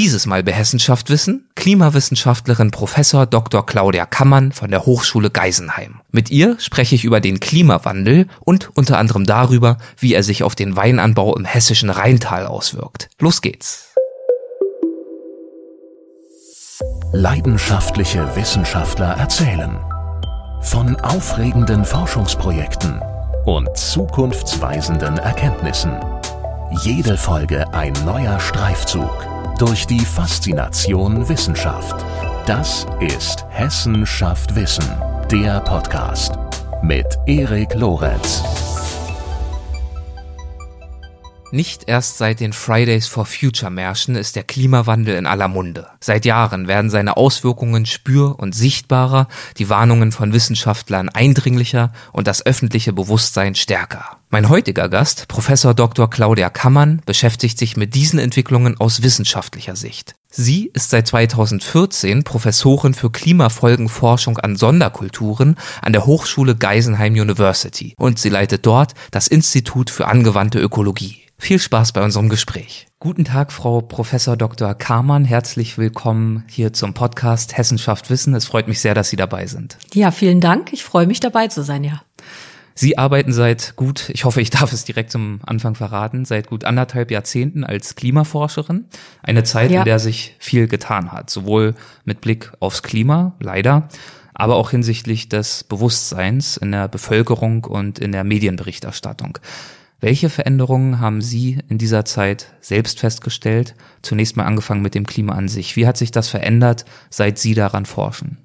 Dieses Mal bei Hessenschaft wissen Klimawissenschaftlerin Professor Dr. Claudia Kammann von der Hochschule Geisenheim. Mit ihr spreche ich über den Klimawandel und unter anderem darüber, wie er sich auf den Weinanbau im hessischen Rheintal auswirkt. Los geht's. Leidenschaftliche Wissenschaftler erzählen von aufregenden Forschungsprojekten und zukunftsweisenden Erkenntnissen. Jede Folge ein neuer Streifzug durch die Faszination Wissenschaft. Das ist Hessen schafft Wissen, der Podcast mit Erik Lorenz. Nicht erst seit den Fridays for Future Märschen ist der Klimawandel in aller Munde. Seit Jahren werden seine Auswirkungen spür- und sichtbarer, die Warnungen von Wissenschaftlern eindringlicher und das öffentliche Bewusstsein stärker. Mein heutiger Gast, Professor Dr. Claudia Kammann, beschäftigt sich mit diesen Entwicklungen aus wissenschaftlicher Sicht. Sie ist seit 2014 Professorin für Klimafolgenforschung an Sonderkulturen an der Hochschule Geisenheim University und sie leitet dort das Institut für angewandte Ökologie. Viel Spaß bei unserem Gespräch. Guten Tag, Frau Professor Dr. Kamann. Herzlich willkommen hier zum Podcast Hessenschaft Wissen. Es freut mich sehr, dass Sie dabei sind. Ja, vielen Dank. Ich freue mich dabei zu sein, ja. Sie arbeiten seit gut, ich hoffe, ich darf es direkt zum Anfang verraten, seit gut anderthalb Jahrzehnten als Klimaforscherin. Eine Zeit, ja. in der sich viel getan hat, sowohl mit Blick aufs Klima, leider, aber auch hinsichtlich des Bewusstseins in der Bevölkerung und in der Medienberichterstattung. Welche Veränderungen haben Sie in dieser Zeit selbst festgestellt? Zunächst mal angefangen mit dem Klima an sich. Wie hat sich das verändert, seit Sie daran forschen?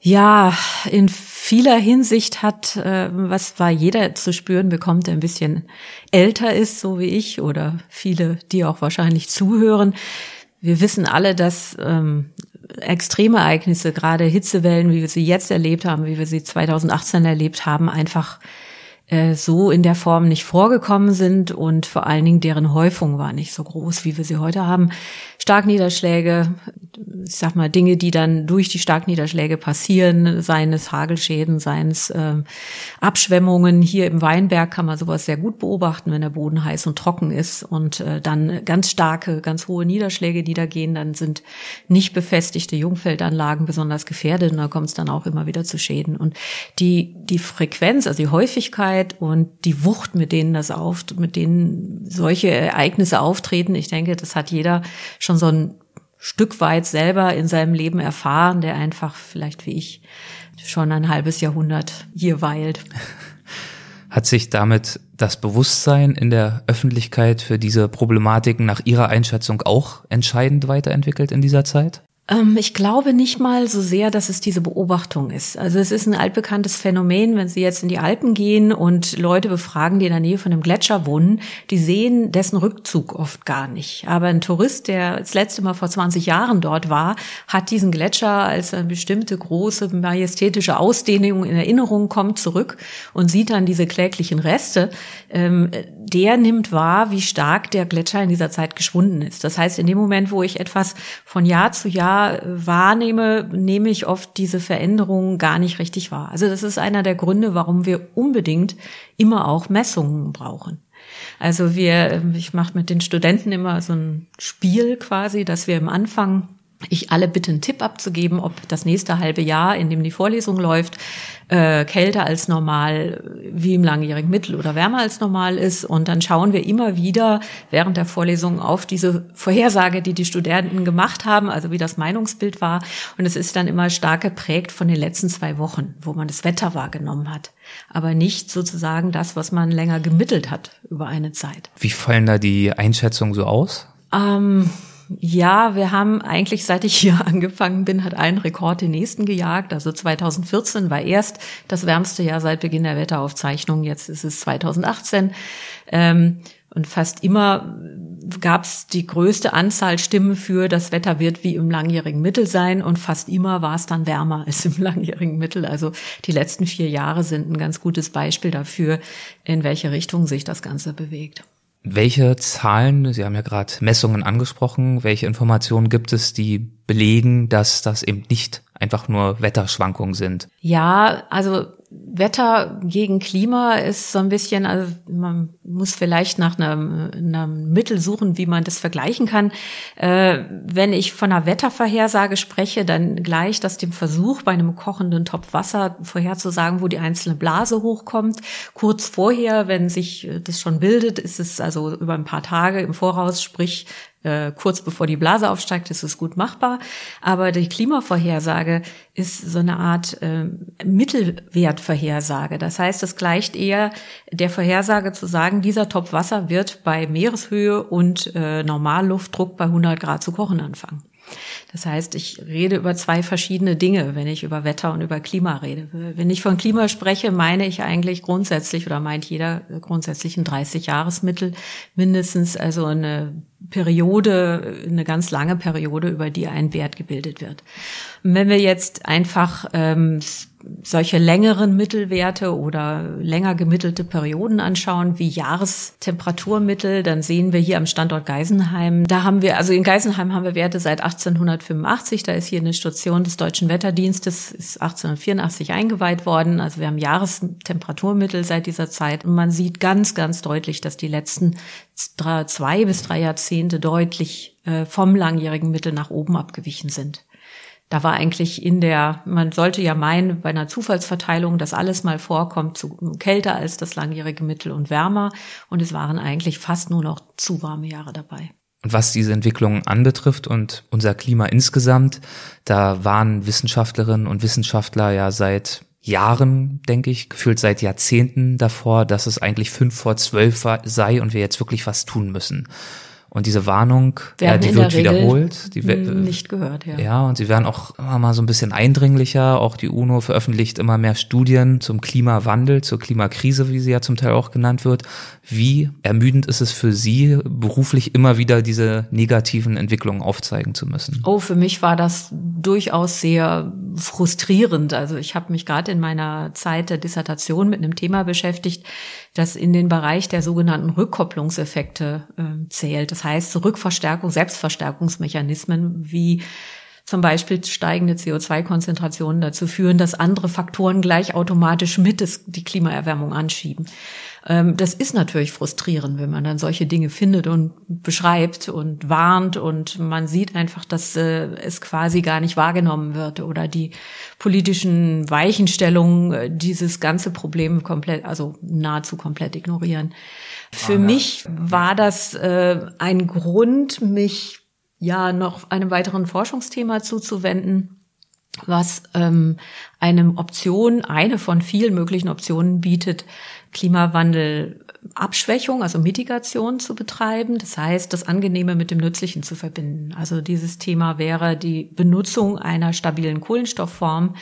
Ja, in vieler Hinsicht hat, äh, was war jeder zu spüren bekommt, der ein bisschen älter ist, so wie ich, oder viele, die auch wahrscheinlich zuhören. Wir wissen alle, dass ähm, extreme Ereignisse, gerade Hitzewellen, wie wir sie jetzt erlebt haben, wie wir sie 2018 erlebt haben, einfach äh, so in der Form nicht vorgekommen sind und vor allen Dingen deren Häufung war nicht so groß, wie wir sie heute haben. Starkniederschläge, ich sag mal Dinge, die dann durch die Starkniederschläge passieren, seien es Hagelschäden, seien es äh, Abschwemmungen. Hier im Weinberg kann man sowas sehr gut beobachten, wenn der Boden heiß und trocken ist und äh, dann ganz starke, ganz hohe Niederschläge, die da gehen, dann sind nicht befestigte Jungfeldanlagen besonders gefährdet und da kommt es dann auch immer wieder zu Schäden. Und die, die Frequenz, also die Häufigkeit und die Wucht, mit denen das auf, mit denen solche Ereignisse auftreten, ich denke, das hat jeder schon so ein Stück weit selber in seinem Leben erfahren, der einfach vielleicht wie ich schon ein halbes Jahrhundert hier weilt. Hat sich damit das Bewusstsein in der Öffentlichkeit für diese Problematiken nach Ihrer Einschätzung auch entscheidend weiterentwickelt in dieser Zeit? Ähm, ich glaube nicht mal so sehr, dass es diese Beobachtung ist. Also es ist ein altbekanntes Phänomen, wenn Sie jetzt in die Alpen gehen und Leute befragen, die in der Nähe von einem Gletscher wohnen, die sehen dessen Rückzug oft gar nicht. Aber ein Tourist, der das letzte Mal vor 20 Jahren dort war, hat diesen Gletscher als eine bestimmte große majestätische Ausdehnung in Erinnerung, kommt zurück und sieht dann diese kläglichen Reste. Ähm, der nimmt wahr, wie stark der Gletscher in dieser Zeit geschwunden ist. Das heißt, in dem Moment, wo ich etwas von Jahr zu Jahr wahrnehme, nehme ich oft diese Veränderungen gar nicht richtig wahr. Also das ist einer der Gründe, warum wir unbedingt immer auch Messungen brauchen. Also wir, ich mache mit den Studenten immer so ein Spiel quasi, dass wir im Anfang ich alle bitte einen Tipp abzugeben, ob das nächste halbe Jahr, in dem die Vorlesung läuft, äh, kälter als normal, wie im langjährigen Mittel oder wärmer als normal ist. Und dann schauen wir immer wieder während der Vorlesung auf diese Vorhersage, die die Studenten gemacht haben, also wie das Meinungsbild war. Und es ist dann immer stark geprägt von den letzten zwei Wochen, wo man das Wetter wahrgenommen hat. Aber nicht sozusagen das, was man länger gemittelt hat über eine Zeit. Wie fallen da die Einschätzungen so aus? Ähm, ja, wir haben eigentlich, seit ich hier angefangen bin, hat ein Rekord den nächsten gejagt. Also 2014 war erst das wärmste Jahr seit Beginn der Wetteraufzeichnung. Jetzt ist es 2018. Ähm, und fast immer gab es die größte Anzahl Stimmen für, das Wetter wird wie im langjährigen Mittel sein. Und fast immer war es dann wärmer als im langjährigen Mittel. Also die letzten vier Jahre sind ein ganz gutes Beispiel dafür, in welche Richtung sich das Ganze bewegt. Welche Zahlen, Sie haben ja gerade Messungen angesprochen, welche Informationen gibt es, die belegen, dass das eben nicht einfach nur Wetterschwankungen sind? Ja, also Wetter gegen Klima ist so ein bisschen, also man muss vielleicht nach einem, einem Mittel suchen, wie man das vergleichen kann. Äh, wenn ich von einer Wettervorhersage spreche, dann gleich das dem Versuch, bei einem kochenden Topf Wasser vorherzusagen, wo die einzelne Blase hochkommt. Kurz vorher, wenn sich das schon bildet, ist es also über ein paar Tage im Voraus, sprich äh, kurz bevor die Blase aufsteigt, ist es gut machbar. Aber die Klimavorhersage ist so eine Art äh, Mittelwertvorhersage. Das heißt, es gleicht eher der Vorhersage zu sagen, dieser Topf Wasser wird bei Meereshöhe und äh, Normalluftdruck bei 100 Grad zu kochen anfangen. Das heißt, ich rede über zwei verschiedene Dinge, wenn ich über Wetter und über Klima rede. Wenn ich von Klima spreche, meine ich eigentlich grundsätzlich oder meint jeder grundsätzlich ein 30-Jahres-Mittel mindestens, also eine Periode, eine ganz lange Periode, über die ein Wert gebildet wird. Und wenn wir jetzt einfach ähm, solche längeren Mittelwerte oder länger gemittelte Perioden anschauen, wie Jahrestemperaturmittel, dann sehen wir hier am Standort Geisenheim, da haben wir, also in Geisenheim haben wir Werte seit 1885, da ist hier eine Station des Deutschen Wetterdienstes, ist 1884 eingeweiht worden, also wir haben Jahrestemperaturmittel seit dieser Zeit. Und man sieht ganz, ganz deutlich, dass die letzten zwei bis drei Jahrzehnte deutlich äh, vom langjährigen Mittel nach oben abgewichen sind da war eigentlich in der, man sollte ja meinen, bei einer Zufallsverteilung, dass alles mal vorkommt, zu kälter als das langjährige Mittel und wärmer. Und es waren eigentlich fast nur noch zu warme Jahre dabei. Und was diese Entwicklung anbetrifft und unser Klima insgesamt, da waren Wissenschaftlerinnen und Wissenschaftler ja seit Jahren, denke ich, gefühlt seit Jahrzehnten davor, dass es eigentlich fünf vor zwölf sei und wir jetzt wirklich was tun müssen. Und diese Warnung, ja, die wird wiederholt. Die nicht gehört, ja. Ja, und sie werden auch immer mal so ein bisschen eindringlicher. Auch die UNO veröffentlicht immer mehr Studien zum Klimawandel, zur Klimakrise, wie sie ja zum Teil auch genannt wird. Wie ermüdend ist es für Sie, beruflich immer wieder diese negativen Entwicklungen aufzeigen zu müssen? Oh, für mich war das durchaus sehr frustrierend. Also ich habe mich gerade in meiner Zeit der Dissertation mit einem Thema beschäftigt, das in den Bereich der sogenannten Rückkopplungseffekte äh, zählt. Das heißt Rückverstärkung, Selbstverstärkungsmechanismen wie zum Beispiel steigende CO2-Konzentrationen dazu führen, dass andere Faktoren gleich automatisch mit die Klimaerwärmung anschieben. Ähm, das ist natürlich frustrierend, wenn man dann solche Dinge findet und beschreibt und warnt und man sieht einfach, dass äh, es quasi gar nicht wahrgenommen wird oder die politischen Weichenstellungen äh, dieses ganze Problem komplett, also nahezu komplett ignorieren. Für ah, mich war das äh, ein Grund, mich ja noch einem weiteren Forschungsthema zuzuwenden was ähm, eine Option, eine von vielen möglichen Optionen bietet, Klimawandel Abschwächung, also Mitigation zu betreiben. Das heißt, das Angenehme mit dem Nützlichen zu verbinden. Also dieses Thema wäre die Benutzung einer stabilen Kohlenstoffform,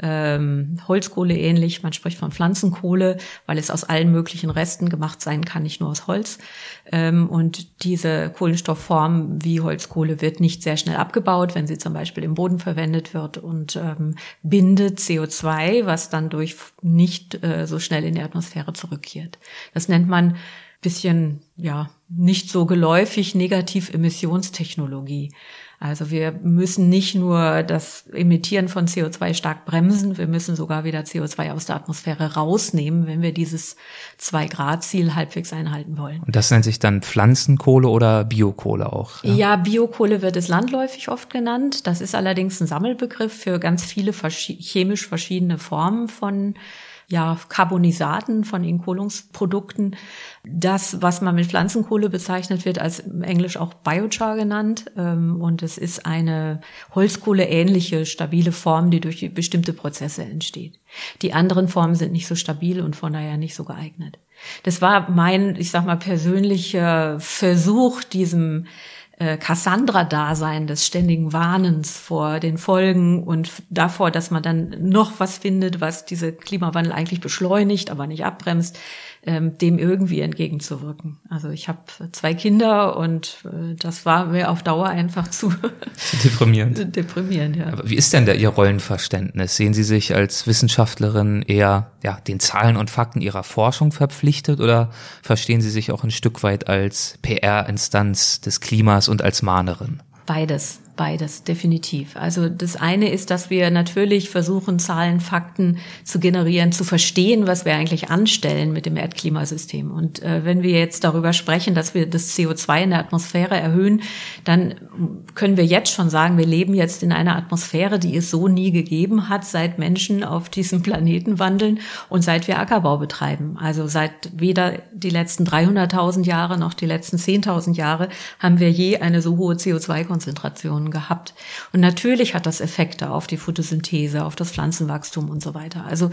ähm, Holzkohle ähnlich. Man spricht von Pflanzenkohle, weil es aus allen möglichen Resten gemacht sein kann, nicht nur aus Holz. Ähm, und diese Kohlenstoffform wie Holzkohle wird nicht sehr schnell abgebaut, wenn sie zum Beispiel im Boden verwendet wird und ähm, bindet CO2, was dann durch nicht äh, so schnell in die Atmosphäre zurückkehrt. Das nennt man bisschen, ja, nicht so geläufig Negativemissionstechnologie. Also wir müssen nicht nur das Emittieren von CO2 stark bremsen, wir müssen sogar wieder CO2 aus der Atmosphäre rausnehmen, wenn wir dieses Zwei-Grad-Ziel halbwegs einhalten wollen. Und das nennt sich dann Pflanzenkohle oder Biokohle auch? Ja? ja, Biokohle wird es landläufig oft genannt. Das ist allerdings ein Sammelbegriff für ganz viele chemisch verschiedene Formen von ja, Carbonisaten, von Inkohlungsprodukten. Das, was man mit Pflanzenkohle bezeichnet wird, als im Englisch auch Biochar genannt. Ähm, und es ist eine Holzkohle-ähnliche, stabile Form, die durch bestimmte Prozesse entsteht. Die anderen Formen sind nicht so stabil und von daher nicht so geeignet. Das war mein, ich sag mal, persönlicher Versuch, diesem äh, Cassandra-Dasein des ständigen Warnens vor den Folgen und davor, dass man dann noch was findet, was diese Klimawandel eigentlich beschleunigt, aber nicht abbremst, ähm, dem irgendwie entgegenzuwirken. Also ich habe zwei Kinder und äh, das war mir auf Dauer einfach zu deprimierend. deprimierend, ja. Aber wie ist denn da Ihr Rollenverständnis? Sehen Sie sich als Wissenschaftlerin eher ja, den Zahlen und Fakten Ihrer Forschung verpflichtet oder verstehen Sie sich auch ein Stück weit als PR-Instanz des Klimas und als Mahnerin? Beides. Beides, definitiv. Also das eine ist, dass wir natürlich versuchen, Zahlen, Fakten zu generieren, zu verstehen, was wir eigentlich anstellen mit dem Erdklimasystem. Und äh, wenn wir jetzt darüber sprechen, dass wir das CO2 in der Atmosphäre erhöhen, dann können wir jetzt schon sagen, wir leben jetzt in einer Atmosphäre, die es so nie gegeben hat, seit Menschen auf diesem Planeten wandeln und seit wir Ackerbau betreiben. Also seit weder die letzten 300.000 Jahre noch die letzten 10.000 Jahre haben wir je eine so hohe CO2-Konzentration Situationen gehabt. Und natürlich hat das Effekte auf die Photosynthese, auf das Pflanzenwachstum und so weiter. Also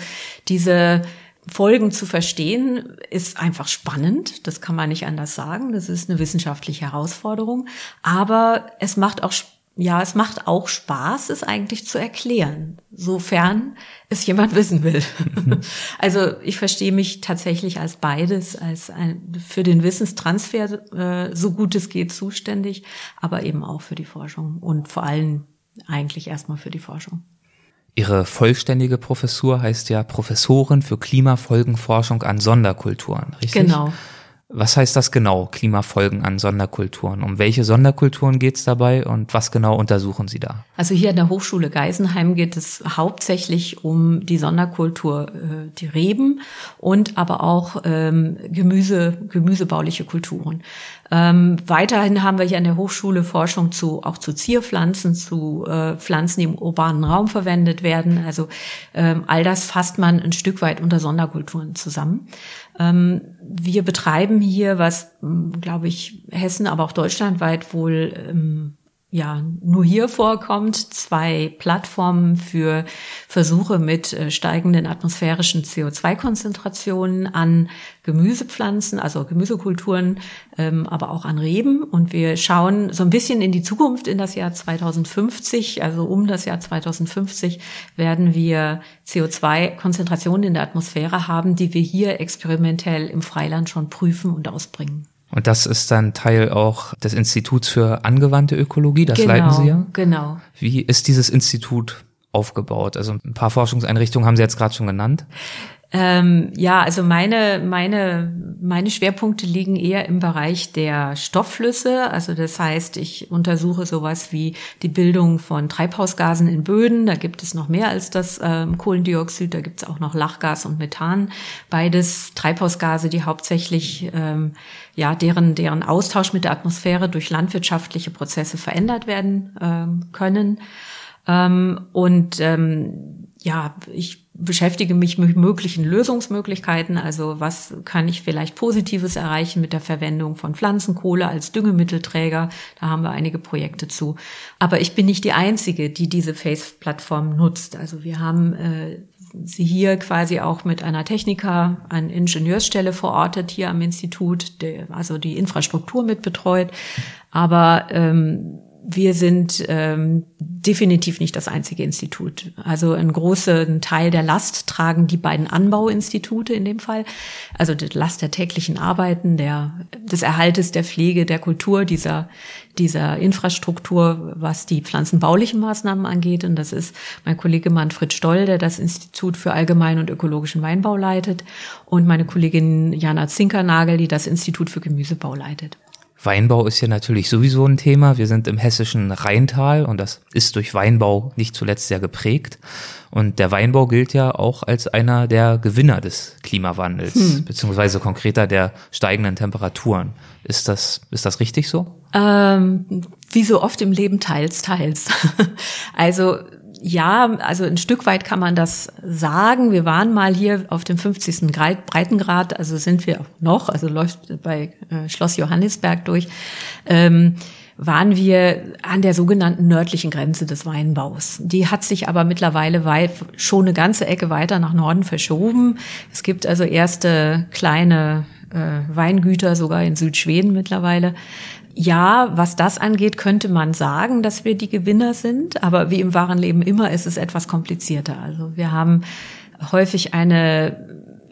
diese Folgen zu verstehen ist einfach spannend. Das kann man nicht anders sagen. Das ist eine wissenschaftliche Herausforderung. Aber es macht auch ja, es macht auch Spaß, es eigentlich zu erklären, sofern es jemand wissen will. Mhm. Also ich verstehe mich tatsächlich als beides, als ein, für den Wissenstransfer äh, so gut es geht zuständig, aber eben auch für die Forschung und vor allem eigentlich erstmal für die Forschung. Ihre vollständige Professur heißt ja Professorin für Klimafolgenforschung an Sonderkulturen, richtig? Genau. Was heißt das genau, Klimafolgen an Sonderkulturen? Um welche Sonderkulturen geht es dabei und was genau untersuchen Sie da? Also hier an der Hochschule Geisenheim geht es hauptsächlich um die Sonderkultur, äh, die Reben und aber auch ähm, Gemüse, gemüsebauliche Kulturen. Ähm, weiterhin haben wir hier an der Hochschule Forschung zu auch zu Zierpflanzen, zu äh, Pflanzen, die im urbanen Raum verwendet werden. Also ähm, all das fasst man ein Stück weit unter Sonderkulturen zusammen. Ähm, wir betreiben hier, was, glaube ich, Hessen, aber auch deutschlandweit wohl ähm, ja nur hier vorkommt, zwei Plattformen für Versuche mit äh, steigenden atmosphärischen CO2-Konzentrationen an Gemüsepflanzen, also Gemüsekulturen, ähm, aber auch an Reben. Und wir schauen so ein bisschen in die Zukunft, in das Jahr 2050. Also um das Jahr 2050 werden wir CO2-Konzentrationen in der Atmosphäre haben, die wir hier experimentell im Freiland schon prüfen und ausbringen. Und das ist dann Teil auch des Instituts für angewandte Ökologie, das genau, leiten Sie ja? Genau. Wie ist dieses Institut aufgebaut? Also ein paar Forschungseinrichtungen haben Sie jetzt gerade schon genannt. Ähm, ja, also meine, meine, meine Schwerpunkte liegen eher im Bereich der Stoffflüsse. Also das heißt, ich untersuche sowas wie die Bildung von Treibhausgasen in Böden. Da gibt es noch mehr als das ähm, Kohlendioxid. Da gibt es auch noch Lachgas und Methan. Beides Treibhausgase, die hauptsächlich ähm, ja deren deren Austausch mit der Atmosphäre durch landwirtschaftliche Prozesse verändert werden ähm, können. Ähm, und ähm, ja, ich beschäftige mich mit möglichen Lösungsmöglichkeiten. Also was kann ich vielleicht Positives erreichen mit der Verwendung von Pflanzenkohle als Düngemittelträger? Da haben wir einige Projekte zu. Aber ich bin nicht die Einzige, die diese Face-Plattform nutzt. Also wir haben äh, sie hier quasi auch mit einer Techniker, einer Ingenieursstelle verortet hier am Institut, der also die Infrastruktur mit betreut. Aber ähm, wir sind ähm, definitiv nicht das einzige Institut. Also einen großen Teil der Last tragen die beiden Anbauinstitute in dem Fall. Also die Last der täglichen Arbeiten, der, des Erhaltes, der Pflege, der Kultur dieser, dieser Infrastruktur, was die pflanzenbaulichen Maßnahmen angeht. Und das ist mein Kollege Manfred Stoll, der das Institut für allgemeinen und ökologischen Weinbau leitet und meine Kollegin Jana Zinkernagel, die das Institut für Gemüsebau leitet. Weinbau ist ja natürlich sowieso ein Thema. Wir sind im hessischen Rheintal und das ist durch Weinbau nicht zuletzt sehr geprägt. Und der Weinbau gilt ja auch als einer der Gewinner des Klimawandels, hm. beziehungsweise konkreter der steigenden Temperaturen. Ist das, ist das richtig so? Ähm, wie so oft im Leben teils, teils. also ja, also ein Stück weit kann man das sagen. Wir waren mal hier auf dem 50. Breitengrad, also sind wir noch, also läuft bei äh, Schloss Johannisberg durch, ähm, waren wir an der sogenannten nördlichen Grenze des Weinbaus. Die hat sich aber mittlerweile weit, schon eine ganze Ecke weiter nach Norden verschoben. Es gibt also erste kleine äh, Weingüter sogar in Südschweden mittlerweile. Ja, was das angeht, könnte man sagen, dass wir die Gewinner sind, aber wie im wahren Leben immer ist es etwas komplizierter. Also wir haben häufig eine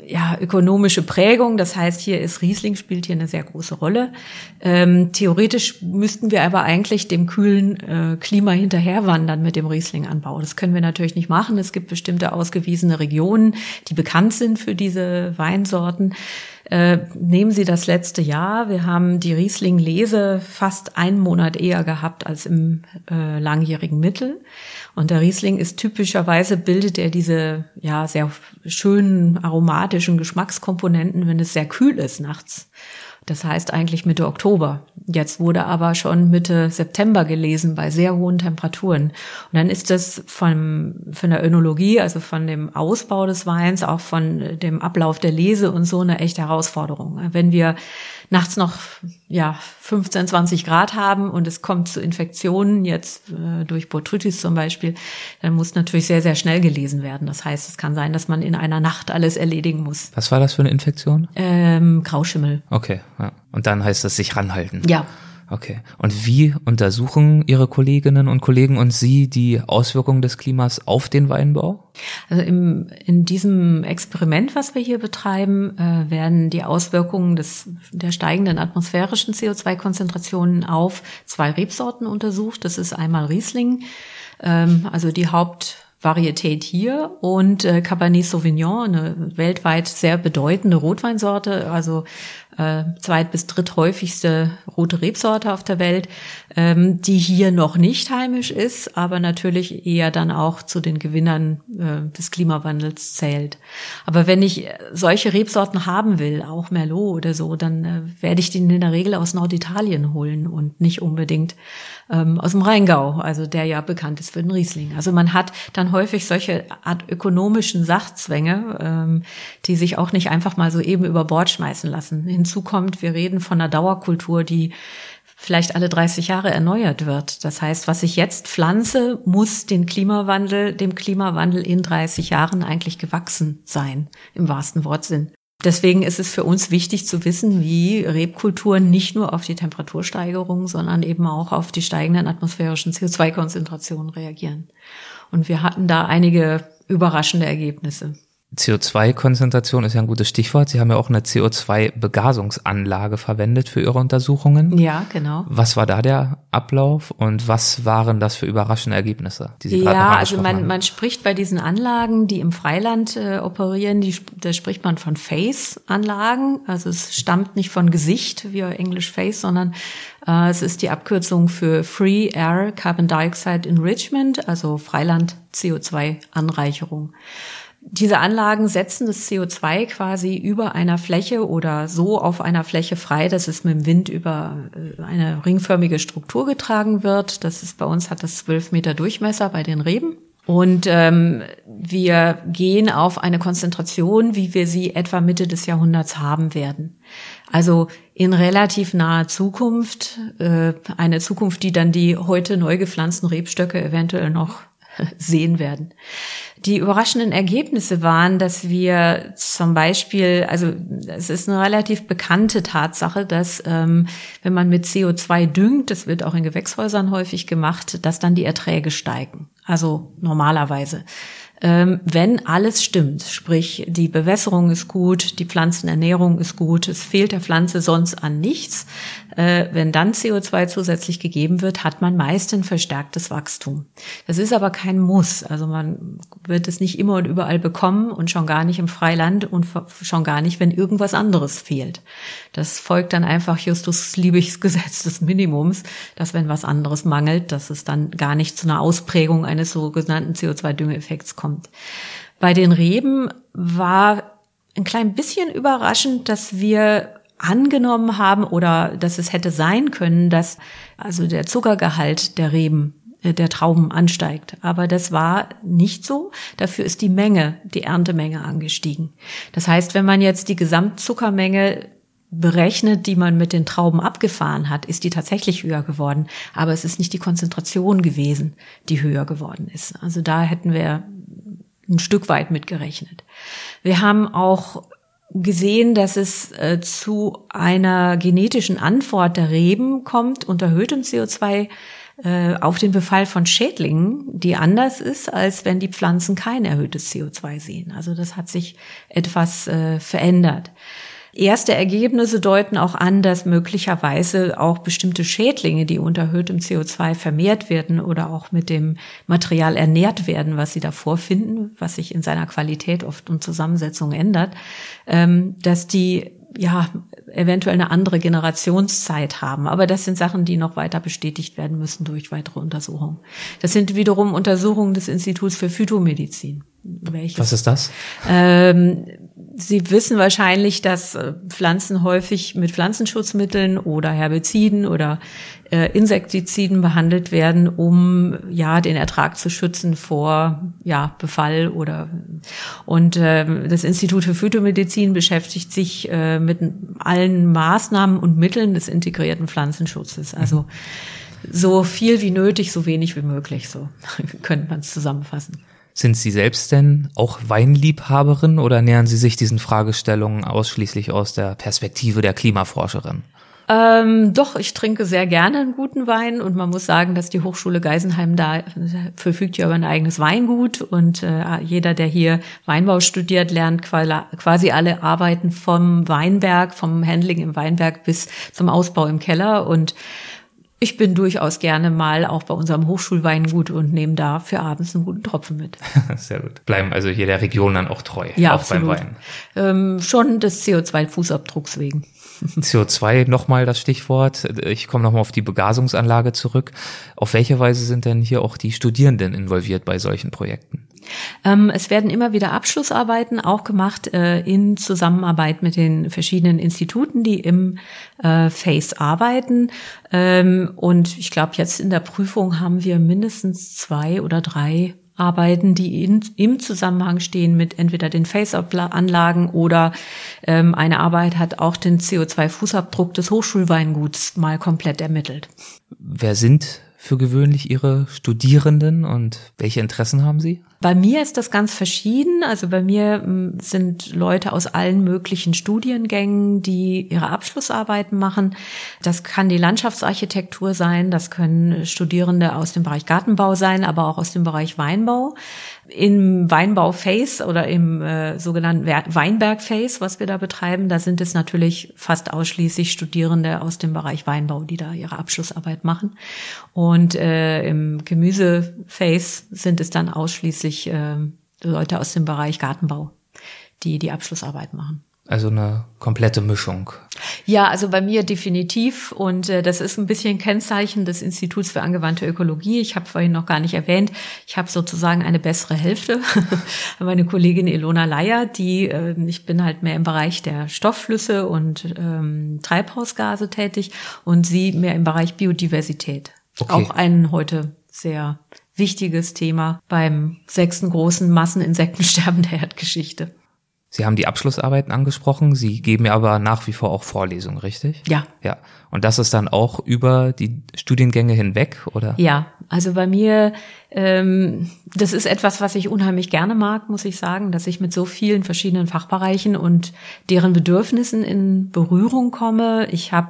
ja, ökonomische Prägung. Das heißt, hier ist Riesling spielt hier eine sehr große Rolle. Ähm, theoretisch müssten wir aber eigentlich dem kühlen äh, Klima hinterherwandern mit dem Rieslinganbau. Das können wir natürlich nicht machen. Es gibt bestimmte ausgewiesene Regionen, die bekannt sind für diese Weinsorten. Äh, nehmen Sie das letzte Jahr. Wir haben die Riesling-Lese fast einen Monat eher gehabt als im äh, langjährigen Mittel. Und der Riesling ist typischerweise bildet er diese ja sehr schönen aromatischen Geschmackskomponenten, wenn es sehr kühl ist nachts. Das heißt eigentlich Mitte Oktober. Jetzt wurde aber schon Mitte September gelesen bei sehr hohen Temperaturen. Und dann ist das von, von der Önologie, also von dem Ausbau des Weins, auch von dem Ablauf der Lese und so eine echte Herausforderung. Wenn wir nachts noch ja 15, 20 Grad haben und es kommt zu Infektionen, jetzt äh, durch Botrytis zum Beispiel, dann muss natürlich sehr, sehr schnell gelesen werden. Das heißt, es kann sein, dass man in einer Nacht alles erledigen muss. Was war das für eine Infektion? Ähm, Grauschimmel. Okay, ja. Und dann heißt es sich ranhalten. Ja, Okay. Und wie untersuchen Ihre Kolleginnen und Kollegen und Sie die Auswirkungen des Klimas auf den Weinbau? Also im, in diesem Experiment, was wir hier betreiben, äh, werden die Auswirkungen des, der steigenden atmosphärischen CO2-Konzentrationen auf zwei Rebsorten untersucht. Das ist einmal Riesling, ähm, also die Hauptvarietät hier und äh, Cabernet Sauvignon, eine weltweit sehr bedeutende Rotweinsorte, also äh, zweit- bis dritthäufigste rote Rebsorte auf der Welt, ähm, die hier noch nicht heimisch ist, aber natürlich eher dann auch zu den Gewinnern äh, des Klimawandels zählt. Aber wenn ich solche Rebsorten haben will, auch Merlot oder so, dann äh, werde ich den in der Regel aus Norditalien holen und nicht unbedingt ähm, aus dem Rheingau, also der ja bekannt ist für den Riesling. Also man hat dann häufig solche Art ökonomischen Sachzwänge, ähm, die sich auch nicht einfach mal so eben über Bord schmeißen lassen. Hinzu kommt, wir reden von einer Dauerkultur, die vielleicht alle 30 Jahre erneuert wird. Das heißt, was ich jetzt pflanze, muss den Klimawandel, dem Klimawandel in 30 Jahren eigentlich gewachsen sein, im wahrsten Wortsinn. Deswegen ist es für uns wichtig zu wissen, wie Rebkulturen nicht nur auf die Temperatursteigerung, sondern eben auch auf die steigenden atmosphärischen CO2-Konzentrationen reagieren. Und wir hatten da einige überraschende Ergebnisse. CO2-Konzentration ist ja ein gutes Stichwort. Sie haben ja auch eine CO2-Begasungsanlage verwendet für Ihre Untersuchungen. Ja, genau. Was war da der Ablauf und was waren das für überraschende Ergebnisse, die Sie Ja, also man, man spricht bei diesen Anlagen, die im Freiland äh, operieren, die, da spricht man von Face-Anlagen. Also es stammt nicht von Gesicht, wie Englisch Face, sondern äh, es ist die Abkürzung für Free Air Carbon Dioxide Enrichment, also Freiland CO2-Anreicherung. Diese Anlagen setzen das CO2 quasi über einer Fläche oder so auf einer Fläche frei, dass es mit dem Wind über äh, eine ringförmige Struktur getragen wird. Das ist bei uns hat das zwölf Meter Durchmesser bei den Reben. Und ähm, wir gehen auf eine Konzentration, wie wir sie etwa Mitte des Jahrhunderts haben werden. Also in relativ naher Zukunft, äh, eine Zukunft, die dann die heute neu gepflanzten Rebstöcke eventuell noch sehen werden. Die überraschenden Ergebnisse waren, dass wir zum Beispiel, also es ist eine relativ bekannte Tatsache, dass ähm, wenn man mit CO2 düngt, das wird auch in Gewächshäusern häufig gemacht, dass dann die Erträge steigen. Also normalerweise wenn alles stimmt, sprich die Bewässerung ist gut, die Pflanzenernährung ist gut, es fehlt der Pflanze sonst an nichts, äh, wenn dann CO2 zusätzlich gegeben wird, hat man meist ein verstärktes Wachstum. Das ist aber kein Muss, also man wird es nicht immer und überall bekommen und schon gar nicht im Freiland und schon gar nicht, wenn irgendwas anderes fehlt. Das folgt dann einfach Justus Liebigs Gesetz des Minimums, dass wenn was anderes mangelt, dass es dann gar nicht zu einer Ausprägung eines sogenannten CO2-Düngeeffekts kommt. Bei den Reben war ein klein bisschen überraschend, dass wir angenommen haben oder dass es hätte sein können, dass also der Zuckergehalt der Reben äh, der Trauben ansteigt. Aber das war nicht so. Dafür ist die Menge, die Erntemenge angestiegen. Das heißt, wenn man jetzt die Gesamtzuckermenge berechnet, die man mit den Trauben abgefahren hat, ist die tatsächlich höher geworden. Aber es ist nicht die Konzentration gewesen, die höher geworden ist. Also da hätten wir ein Stück weit mitgerechnet. Wir haben auch gesehen, dass es äh, zu einer genetischen Antwort der Reben kommt unter erhöhtem CO2 äh, auf den Befall von Schädlingen, die anders ist, als wenn die Pflanzen kein erhöhtes CO2 sehen. Also das hat sich etwas äh, verändert. Erste Ergebnisse deuten auch an, dass möglicherweise auch bestimmte Schädlinge, die unter erhöhtem CO2 vermehrt werden oder auch mit dem Material ernährt werden, was sie davor finden, was sich in seiner Qualität oft und Zusammensetzung ändert, ähm, dass die ja eventuell eine andere Generationszeit haben. Aber das sind Sachen, die noch weiter bestätigt werden müssen durch weitere Untersuchungen. Das sind wiederum Untersuchungen des Instituts für Phytomedizin. Welches? Was ist das? Ähm, Sie wissen wahrscheinlich, dass äh, Pflanzen häufig mit Pflanzenschutzmitteln oder Herbiziden oder äh, Insektiziden behandelt werden, um ja den Ertrag zu schützen vor ja Befall oder und äh, das Institut für Phytomedizin beschäftigt sich äh, mit allen Maßnahmen und Mitteln des integrierten Pflanzenschutzes. Also so viel wie nötig, so wenig wie möglich. So könnte man es zusammenfassen. Sind Sie selbst denn auch Weinliebhaberin oder nähern Sie sich diesen Fragestellungen ausschließlich aus der Perspektive der Klimaforscherin? Ähm, doch, ich trinke sehr gerne einen guten Wein und man muss sagen, dass die Hochschule Geisenheim da verfügt ja über ein eigenes Weingut und äh, jeder, der hier Weinbau studiert, lernt quasi alle Arbeiten vom Weinberg, vom Handling im Weinberg bis zum Ausbau im Keller und ich bin durchaus gerne mal auch bei unserem Hochschulweingut und nehme da für abends einen guten Tropfen mit. Sehr gut. Bleiben also hier der Region dann auch treu. Ja, auch absolut. beim Wein. Ähm, schon des CO2-Fußabdrucks wegen. CO2 nochmal das Stichwort. Ich komme nochmal auf die Begasungsanlage zurück. Auf welche Weise sind denn hier auch die Studierenden involviert bei solchen Projekten? Ähm, es werden immer wieder Abschlussarbeiten auch gemacht äh, in Zusammenarbeit mit den verschiedenen Instituten, die im äh, FACE arbeiten. Ähm, und ich glaube, jetzt in der Prüfung haben wir mindestens zwei oder drei Arbeiten, die in, im Zusammenhang stehen mit entweder den Face-Up-Anlagen oder ähm, eine Arbeit hat auch den CO2-Fußabdruck des Hochschulweinguts mal komplett ermittelt. Wer sind für gewöhnlich Ihre Studierenden und welche Interessen haben Sie? Bei mir ist das ganz verschieden. Also bei mir hm, sind Leute aus allen möglichen Studiengängen, die ihre Abschlussarbeiten machen. Das kann die Landschaftsarchitektur sein, das können Studierende aus dem Bereich Gartenbau sein, aber auch aus dem Bereich Weinbau im Weinbau-Face oder im äh, sogenannten Weinberg-Face, was wir da betreiben, da sind es natürlich fast ausschließlich Studierende aus dem Bereich Weinbau, die da ihre Abschlussarbeit machen. Und äh, im Gemüse-Face sind es dann ausschließlich äh, Leute aus dem Bereich Gartenbau, die die Abschlussarbeit machen. Also eine komplette Mischung. Ja, also bei mir definitiv. Und äh, das ist ein bisschen Kennzeichen des Instituts für angewandte Ökologie. Ich habe vorhin noch gar nicht erwähnt, ich habe sozusagen eine bessere Hälfte. Meine Kollegin Ilona Leier, die, äh, ich bin halt mehr im Bereich der Stoffflüsse und ähm, Treibhausgase tätig und sie mehr im Bereich Biodiversität. Okay. Auch ein heute sehr wichtiges Thema beim sechsten großen Masseninsektensterben der Erdgeschichte. Sie haben die Abschlussarbeiten angesprochen, Sie geben ja aber nach wie vor auch Vorlesungen, richtig? Ja. Ja. Und das ist dann auch über die Studiengänge hinweg, oder? Ja, also bei mir ähm, das ist etwas, was ich unheimlich gerne mag, muss ich sagen, dass ich mit so vielen verschiedenen Fachbereichen und deren Bedürfnissen in Berührung komme. Ich habe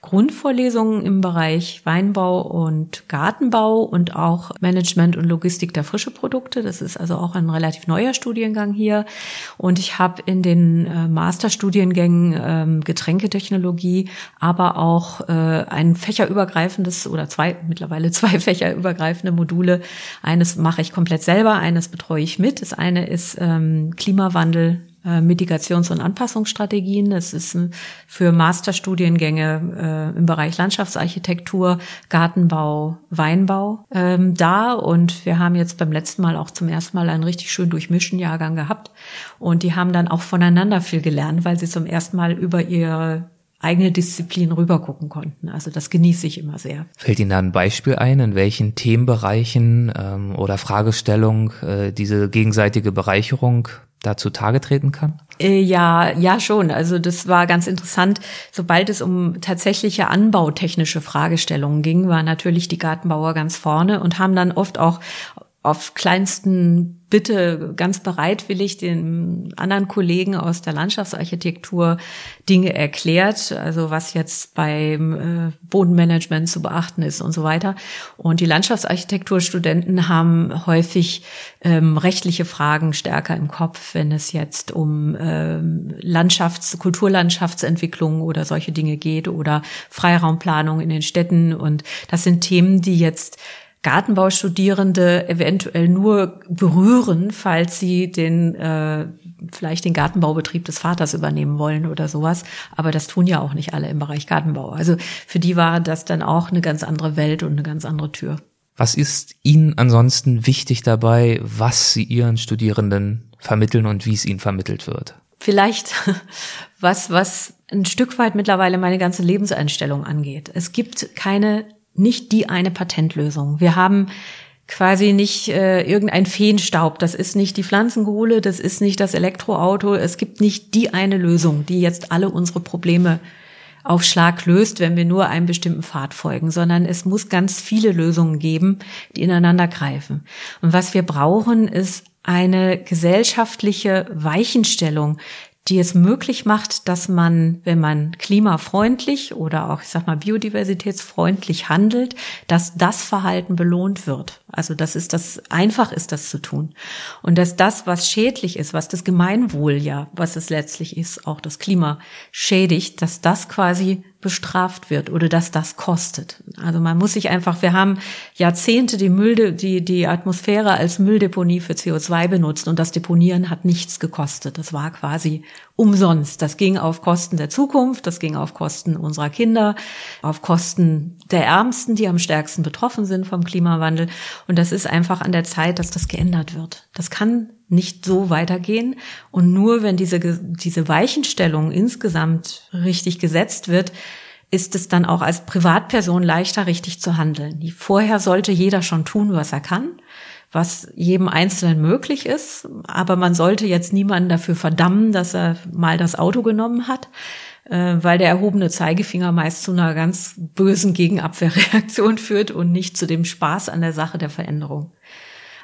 Grundvorlesungen im Bereich Weinbau und Gartenbau und auch Management und Logistik der frische Produkte. Das ist also auch ein relativ neuer Studiengang hier. Und ich habe in den äh, Masterstudiengängen ähm, Getränketechnologie, aber auch äh, ein fächerübergreifendes oder zwei, mittlerweile zwei fächerübergreifende Module eines mache ich komplett selber, eines betreue ich mit. Das eine ist ähm, Klimawandel äh, Mitigations- und Anpassungsstrategien. Das ist für Masterstudiengänge äh, im Bereich Landschaftsarchitektur, Gartenbau, Weinbau ähm, da. Und wir haben jetzt beim letzten Mal auch zum ersten Mal einen richtig schön durchmischten Jahrgang gehabt. Und die haben dann auch voneinander viel gelernt, weil sie zum ersten Mal über ihre eigene Disziplin rübergucken konnten. Also das genieße ich immer sehr. Fällt Ihnen da ein Beispiel ein, in welchen Themenbereichen ähm, oder Fragestellung äh, diese gegenseitige Bereicherung dazu Tage treten kann? Äh, ja, ja schon. Also das war ganz interessant. Sobald es um tatsächliche anbautechnische Fragestellungen ging, war natürlich die Gartenbauer ganz vorne und haben dann oft auch auf kleinsten Bitte ganz bereitwillig den anderen Kollegen aus der Landschaftsarchitektur Dinge erklärt, also was jetzt beim äh, Bodenmanagement zu beachten ist und so weiter. Und die Landschaftsarchitekturstudenten haben häufig ähm, rechtliche Fragen stärker im Kopf, wenn es jetzt um ähm, Landschafts-, Kulturlandschaftsentwicklung oder solche Dinge geht oder Freiraumplanung in den Städten. Und das sind Themen, die jetzt Gartenbaustudierende eventuell nur berühren, falls sie den äh, vielleicht den Gartenbaubetrieb des Vaters übernehmen wollen oder sowas. Aber das tun ja auch nicht alle im Bereich Gartenbau. Also für die war das dann auch eine ganz andere Welt und eine ganz andere Tür. Was ist Ihnen ansonsten wichtig dabei, was Sie Ihren Studierenden vermitteln und wie es ihnen vermittelt wird? Vielleicht was, was ein Stück weit mittlerweile meine ganze Lebenseinstellung angeht. Es gibt keine, nicht die eine Patentlösung. Wir haben quasi nicht äh, irgendein Feenstaub. Das ist nicht die Pflanzenkohle, das ist nicht das Elektroauto. Es gibt nicht die eine Lösung, die jetzt alle unsere Probleme auf Schlag löst, wenn wir nur einem bestimmten Pfad folgen, sondern es muss ganz viele Lösungen geben, die ineinander greifen. Und was wir brauchen, ist eine gesellschaftliche Weichenstellung, die es möglich macht, dass man, wenn man klimafreundlich oder auch, ich sag mal, biodiversitätsfreundlich handelt, dass das Verhalten belohnt wird. Also, dass es das einfach ist, das zu tun. Und dass das, was schädlich ist, was das Gemeinwohl ja, was es letztlich ist, auch das Klima schädigt, dass das quasi bestraft wird oder dass das kostet. Also man muss sich einfach, wir haben Jahrzehnte die Müll, die, die Atmosphäre als Mülldeponie für CO2 benutzt und das Deponieren hat nichts gekostet. Das war quasi umsonst. Das ging auf Kosten der Zukunft, das ging auf Kosten unserer Kinder, auf Kosten der Ärmsten, die am stärksten betroffen sind vom Klimawandel. Und das ist einfach an der Zeit, dass das geändert wird. Das kann nicht so weitergehen. Und nur wenn diese, diese Weichenstellung insgesamt richtig gesetzt wird, ist es dann auch als Privatperson leichter, richtig zu handeln. Vorher sollte jeder schon tun, was er kann, was jedem Einzelnen möglich ist. Aber man sollte jetzt niemanden dafür verdammen, dass er mal das Auto genommen hat, äh, weil der erhobene Zeigefinger meist zu einer ganz bösen Gegenabwehrreaktion führt und nicht zu dem Spaß an der Sache der Veränderung.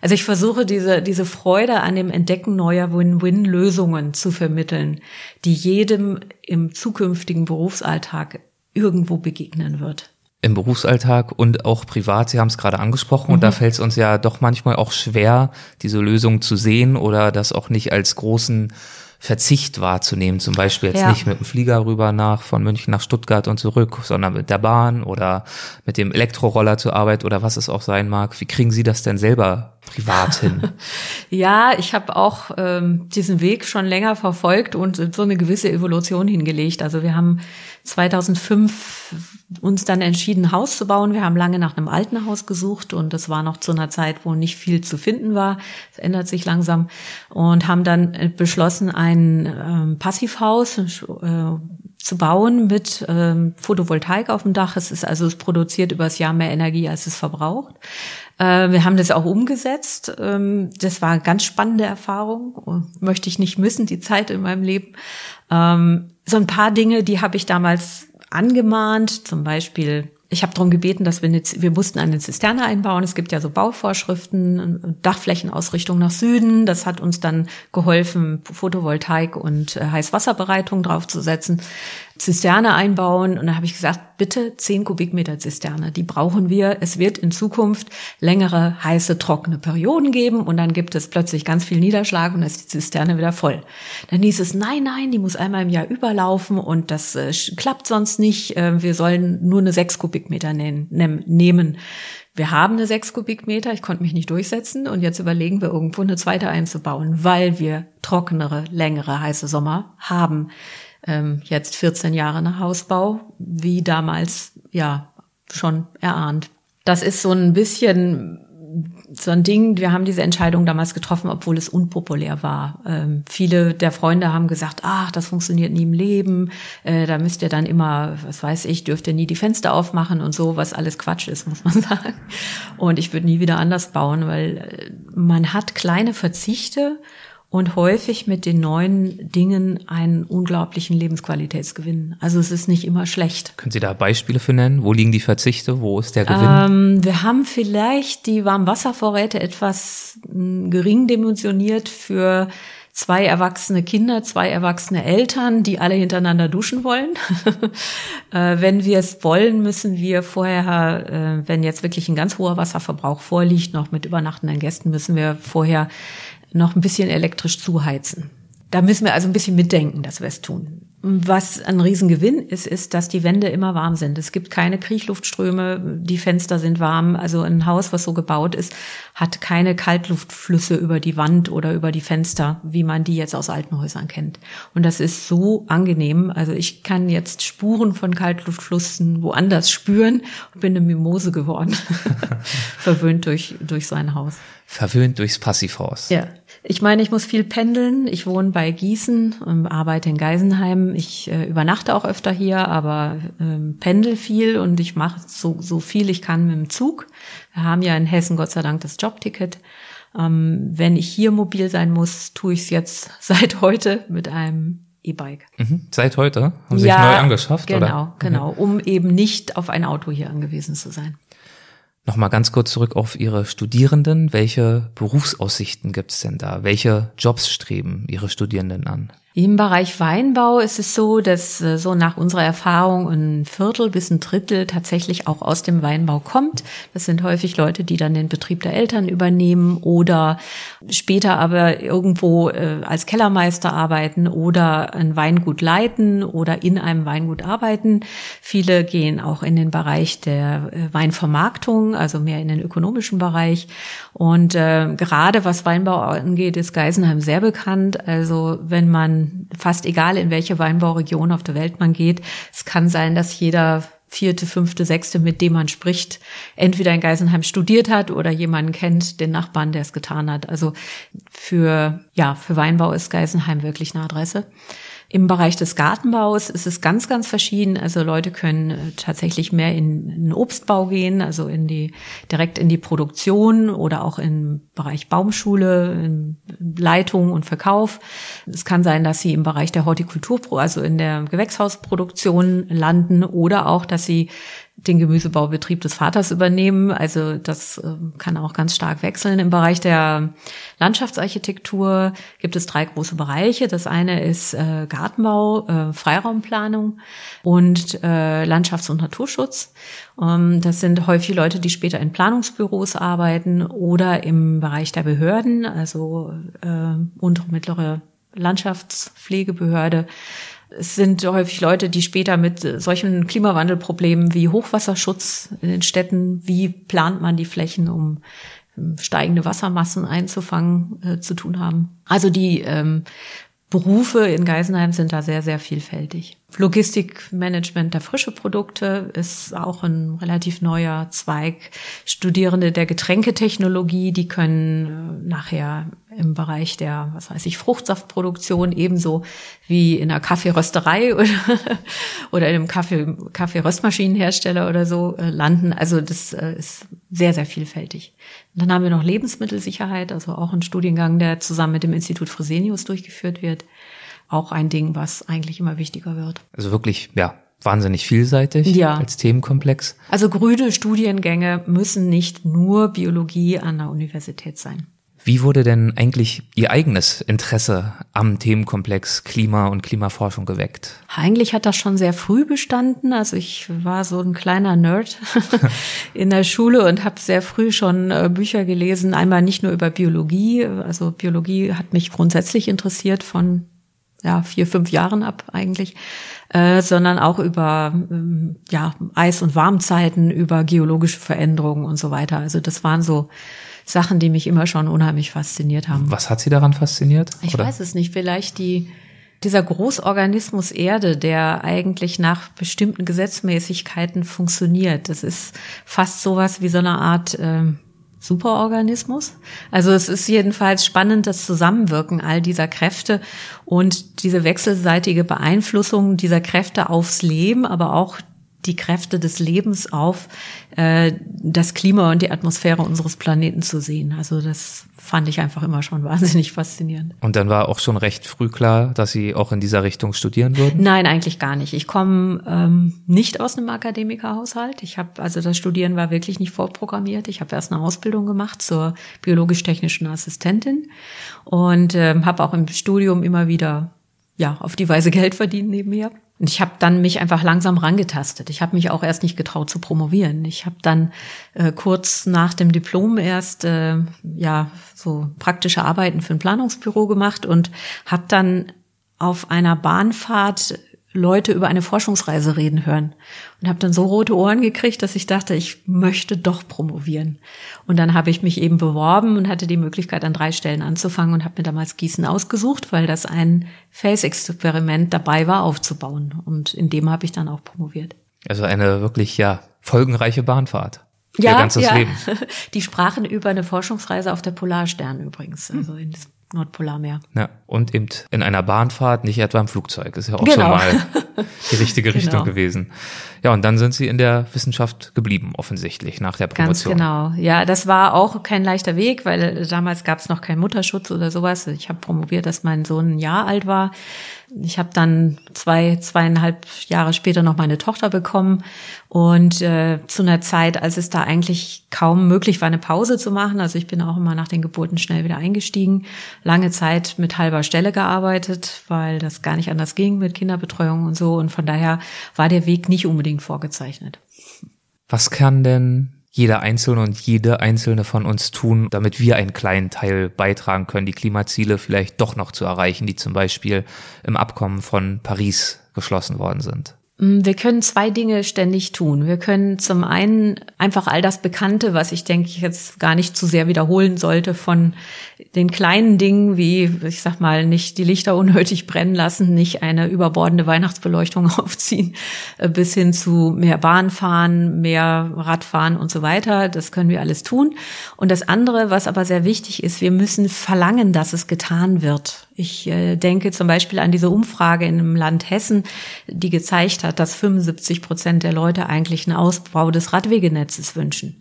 Also ich versuche diese, diese Freude an dem Entdecken neuer Win-Win-Lösungen zu vermitteln, die jedem im zukünftigen Berufsalltag irgendwo begegnen wird. Im Berufsalltag und auch privat, Sie haben es gerade angesprochen, mhm. und da mhm. fällt es uns ja doch manchmal auch schwer, diese Lösung zu sehen oder das auch nicht als großen Verzicht wahrzunehmen, zum Beispiel jetzt ja. nicht mit dem Flieger rüber nach von München nach Stuttgart und zurück, sondern mit der Bahn oder mit dem Elektroroller zur Arbeit oder was es auch sein mag. Wie kriegen Sie das denn selber privat hin? ja, ich habe auch ähm, diesen Weg schon länger verfolgt und so eine gewisse Evolution hingelegt. Also wir haben 2005 uns dann entschieden, ein Haus zu bauen. Wir haben lange nach einem alten Haus gesucht und das war noch zu einer Zeit, wo nicht viel zu finden war. Es ändert sich langsam und haben dann beschlossen, ein ähm, Passivhaus äh, zu bauen mit ähm, Photovoltaik auf dem Dach. Es ist also es produziert übers Jahr mehr Energie, als es verbraucht. Äh, wir haben das auch umgesetzt. Ähm, das war eine ganz spannende Erfahrung. Möchte ich nicht missen, die Zeit in meinem Leben. So ein paar Dinge, die habe ich damals angemahnt, zum Beispiel ich habe darum gebeten, dass wir jetzt, wir mussten eine Zisterne einbauen. Es gibt ja so Bauvorschriften, Dachflächenausrichtung nach Süden. Das hat uns dann geholfen, Photovoltaik und äh, Heißwasserbereitung draufzusetzen. Zisterne einbauen. Und da habe ich gesagt, bitte 10 Kubikmeter Zisterne, die brauchen wir. Es wird in Zukunft längere, heiße, trockene Perioden geben und dann gibt es plötzlich ganz viel Niederschlag und dann ist die Zisterne wieder voll. Dann hieß es, nein, nein, die muss einmal im Jahr überlaufen und das äh, klappt sonst nicht. Äh, wir sollen nur eine 6 Kubikmeter nehmen. nehmen. Wir haben eine 6 Kubikmeter, ich konnte mich nicht durchsetzen und jetzt überlegen wir irgendwo eine zweite einzubauen, weil wir trockenere, längere, heiße Sommer haben ähm, jetzt 14 Jahre nach Hausbau, wie damals ja schon erahnt. Das ist so ein bisschen so ein Ding, wir haben diese Entscheidung damals getroffen, obwohl es unpopulär war. Ähm, viele der Freunde haben gesagt, ach, das funktioniert nie im Leben, äh, da müsst ihr dann immer, was weiß ich, dürft ihr nie die Fenster aufmachen und so, was alles Quatsch ist, muss man sagen. Und ich würde nie wieder anders bauen, weil äh, man hat kleine Verzichte und häufig mit den neuen Dingen einen unglaublichen Lebensqualitätsgewinn. Also es ist nicht immer schlecht. Können Sie da Beispiele für nennen? Wo liegen die Verzichte? Wo ist der Gewinn? Ähm, wir haben vielleicht die Warmwasservorräte etwas hm, gering dimensioniert für zwei erwachsene Kinder, zwei erwachsene Eltern, die alle hintereinander duschen wollen. äh, wenn wir es wollen, müssen wir vorher, äh, wenn jetzt wirklich ein ganz hoher Wasserverbrauch vorliegt, noch mit übernachtenden Gästen, müssen wir vorher noch ein bisschen elektrisch zuheizen. Da müssen wir also ein bisschen mitdenken, dass wir es tun. Was ein Riesengewinn ist, ist, dass die Wände immer warm sind. Es gibt keine Kriechluftströme, die Fenster sind warm. Also ein Haus, was so gebaut ist, hat keine Kaltluftflüsse über die Wand oder über die Fenster, wie man die jetzt aus alten Häusern kennt. Und das ist so angenehm. Also ich kann jetzt Spuren von Kaltluftflüssen woanders spüren und bin eine Mimose geworden. Verwöhnt durch, durch sein Haus. Verwöhnt durchs Passivhaus. Ja. Ich meine, ich muss viel pendeln. Ich wohne bei Gießen, ähm, arbeite in Geisenheim. Ich äh, übernachte auch öfter hier, aber ähm, pendel viel und ich mache so, so viel ich kann mit dem Zug. Wir haben ja in Hessen Gott sei Dank das Jobticket. Ähm, wenn ich hier mobil sein muss, tue ich es jetzt seit heute mit einem E-Bike. Mhm. Seit heute? Haben Sie ja, sich neu angeschafft? Genau, oder? genau, mhm. um eben nicht auf ein Auto hier angewiesen zu sein. Nochmal ganz kurz zurück auf Ihre Studierenden. Welche Berufsaussichten gibt es denn da? Welche Jobs streben Ihre Studierenden an? Im Bereich Weinbau ist es so, dass äh, so nach unserer Erfahrung ein Viertel bis ein Drittel tatsächlich auch aus dem Weinbau kommt. Das sind häufig Leute, die dann den Betrieb der Eltern übernehmen oder später aber irgendwo äh, als Kellermeister arbeiten oder ein Weingut leiten oder in einem Weingut arbeiten. Viele gehen auch in den Bereich der äh, Weinvermarktung, also mehr in den ökonomischen Bereich. Und gerade was Weinbau angeht, ist Geisenheim sehr bekannt. Also wenn man fast egal, in welche Weinbauregion auf der Welt man geht. Es kann sein, dass jeder vierte, fünfte, sechste, mit dem man spricht, entweder in Geisenheim studiert hat oder jemanden kennt, den Nachbarn, der es getan hat. Also für, ja, für Weinbau ist Geisenheim wirklich eine Adresse. Im Bereich des Gartenbaus ist es ganz, ganz verschieden. Also Leute können äh, tatsächlich mehr in den Obstbau gehen, also in die, direkt in die Produktion oder auch im Bereich Baumschule, Leitung und Verkauf. Es kann sein, dass sie im Bereich der Hortikultur, also in der Gewächshausproduktion landen oder auch, dass sie den Gemüsebaubetrieb des Vaters übernehmen. Also das äh, kann auch ganz stark wechseln. Im Bereich der Landschaftsarchitektur gibt es drei große Bereiche. Das eine ist äh, Gartenbau, äh, Freiraumplanung und äh, Landschafts- und Naturschutz. Ähm, das sind häufig Leute, die später in Planungsbüros arbeiten oder im Bereich der Behörden, also untere mittlere Landschaftspflegebehörde es sind häufig Leute, die später mit solchen Klimawandelproblemen wie Hochwasserschutz in den Städten, wie plant man die Flächen, um ähm, steigende Wassermassen einzufangen, äh, zu tun haben. Also die ähm, Berufe in Geisenheim sind da sehr, sehr vielfältig. Logistikmanagement der frische Produkte ist auch ein relativ neuer Zweig. Studierende der Getränketechnologie, die können äh, nachher im Bereich der, was weiß ich, Fruchtsaftproduktion ebenso wie in einer Kaffeerösterei oder, oder in einem Kaffee, Kaffeeröstmaschinenhersteller oder so äh, landen. Also das äh, ist sehr, sehr vielfältig. Dann haben wir noch Lebensmittelsicherheit, also auch ein Studiengang, der zusammen mit dem Institut Fresenius durchgeführt wird auch ein Ding, was eigentlich immer wichtiger wird. Also wirklich, ja, wahnsinnig vielseitig ja. als Themenkomplex. Also grüne Studiengänge müssen nicht nur Biologie an der Universität sein. Wie wurde denn eigentlich Ihr eigenes Interesse am Themenkomplex Klima und Klimaforschung geweckt? Eigentlich hat das schon sehr früh bestanden. Also ich war so ein kleiner Nerd in der Schule und habe sehr früh schon äh, Bücher gelesen. Einmal nicht nur über Biologie, also Biologie hat mich grundsätzlich interessiert von ja, vier, fünf Jahren ab eigentlich, äh, sondern auch über ähm, ja, Eis- und Warmzeiten, über geologische Veränderungen und so weiter. Also das waren so Sachen, die mich immer schon unheimlich fasziniert haben. Was hat Sie daran fasziniert? Ich oder? weiß es nicht. Vielleicht die dieser Großorganismus Erde, der eigentlich nach bestimmten Gesetzmäßigkeiten funktioniert. Das ist fast sowas wie so eine Art äh, Superorganismus. Also es ist jedenfalls spannend, das Zusammenwirken all dieser Kräfte und diese wechselseitige Beeinflussung dieser Kräfte aufs Leben, aber auch die Kräfte des Lebens auf äh, das Klima und die Atmosphäre unseres Planeten zu sehen. Also das fand ich einfach immer schon wahnsinnig faszinierend. Und dann war auch schon recht früh klar, dass Sie auch in dieser Richtung studieren würden? Nein, eigentlich gar nicht. Ich komme ähm, nicht aus einem Akademikerhaushalt. Ich habe also das Studieren war wirklich nicht vorprogrammiert. Ich habe erst eine Ausbildung gemacht zur biologisch-technischen Assistentin und ähm, habe auch im Studium immer wieder ja auf die Weise Geld verdient nebenher. Und ich habe dann mich einfach langsam rangetastet. Ich habe mich auch erst nicht getraut zu promovieren. Ich habe dann äh, kurz nach dem Diplom erst äh, ja so praktische Arbeiten für ein Planungsbüro gemacht und habe dann auf einer Bahnfahrt Leute über eine Forschungsreise reden hören und habe dann so rote Ohren gekriegt, dass ich dachte, ich möchte doch promovieren. Und dann habe ich mich eben beworben und hatte die Möglichkeit, an drei Stellen anzufangen und habe mir damals Gießen ausgesucht, weil das ein Face-Experiment dabei war, aufzubauen. Und in dem habe ich dann auch promoviert. Also eine wirklich ja folgenreiche Bahnfahrt. Ja, Ihr ganzes ja. Leben. Die sprachen über eine Forschungsreise auf der Polarstern übrigens, also in Nordpolarmeer. Ja, und eben in einer Bahnfahrt, nicht etwa im Flugzeug. Ist ja auch genau. schon mal die richtige Richtung genau. gewesen. Ja, und dann sind Sie in der Wissenschaft geblieben, offensichtlich, nach der Promotion. Ganz genau. Ja, das war auch kein leichter Weg, weil damals gab es noch keinen Mutterschutz oder sowas. Ich habe promoviert, dass mein Sohn ein Jahr alt war. Ich habe dann zwei, zweieinhalb Jahre später noch meine Tochter bekommen und äh, zu einer Zeit, als es da eigentlich kaum möglich war, eine Pause zu machen. Also ich bin auch immer nach den Geburten schnell wieder eingestiegen. Lange Zeit mit halber Stelle gearbeitet, weil das gar nicht anders ging mit Kinderbetreuung und so. Und von daher war der Weg nicht unbedingt vorgezeichnet. Was kann denn jeder Einzelne und jede Einzelne von uns tun, damit wir einen kleinen Teil beitragen können, die Klimaziele vielleicht doch noch zu erreichen, die zum Beispiel im Abkommen von Paris geschlossen worden sind? Mm, wir können zwei Dinge ständig tun. Wir können zum einen einfach all das Bekannte, was ich denke ich jetzt gar nicht zu sehr wiederholen sollte, von den kleinen Dingen wie, ich sag mal, nicht die Lichter unnötig brennen lassen, nicht eine überbordende Weihnachtsbeleuchtung aufziehen, äh, bis hin zu mehr Bahn fahren, mehr Radfahren und so weiter. Das können wir alles tun. Und das andere, was aber sehr wichtig ist, wir müssen verlangen, dass es getan wird. Ich äh, denke zum Beispiel an diese Umfrage in dem Land Hessen, die gezeigt hat, dass 75 Prozent der Leute eigentlich einen Ausbau des Radwegenetzes wünschen.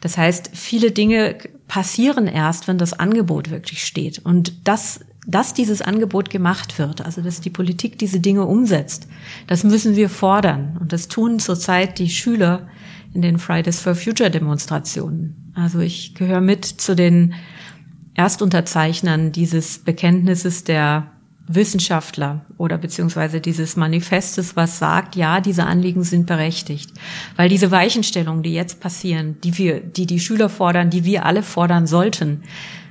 Das heißt, viele Dinge passieren erst, wenn das Angebot wirklich steht. Und das dass dieses Angebot gemacht wird, also dass die Politik diese Dinge umsetzt, das müssen wir fordern. Und das tun zurzeit die Schüler in den Fridays for Future Demonstrationen. Also ich gehöre mit zu den Erstunterzeichnern dieses Bekenntnisses der Wissenschaftler oder beziehungsweise dieses Manifestes, was sagt, ja, diese Anliegen sind berechtigt. Weil diese Weichenstellungen, die jetzt passieren, die wir, die die Schüler fordern, die wir alle fordern sollten,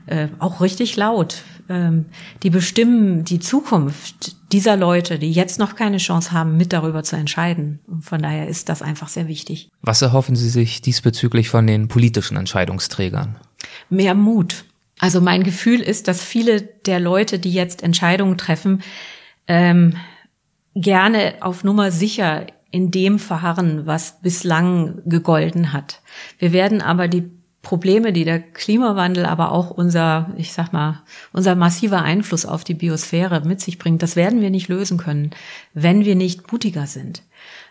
äh, auch richtig laut, ähm, die bestimmen die Zukunft dieser Leute, die jetzt noch keine Chance haben, mit darüber zu entscheiden. Und von daher ist das einfach sehr wichtig. Was erhoffen Sie sich diesbezüglich von den politischen Entscheidungsträgern? Mehr Mut also mein Gefühl ist, dass viele der Leute, die jetzt Entscheidungen treffen, ähm, gerne auf Nummer sicher in dem verharren, was bislang gegolten hat. Wir werden aber die Probleme, die der Klimawandel, aber auch unser, ich sag mal, unser massiver Einfluss auf die Biosphäre mit sich bringt, das werden wir nicht lösen können, wenn wir nicht mutiger sind.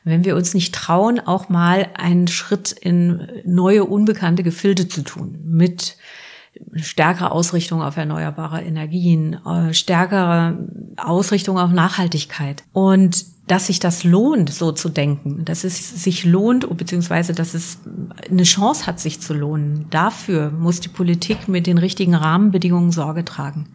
Wenn wir uns nicht trauen, auch mal einen Schritt in neue, unbekannte Gefilde zu tun, mit stärkere Ausrichtung auf erneuerbare Energien, äh, stärkere Ausrichtung auf Nachhaltigkeit. Und dass sich das lohnt, so zu denken, dass es sich lohnt, beziehungsweise dass es eine Chance hat, sich zu lohnen. Dafür muss die Politik mit den richtigen Rahmenbedingungen Sorge tragen.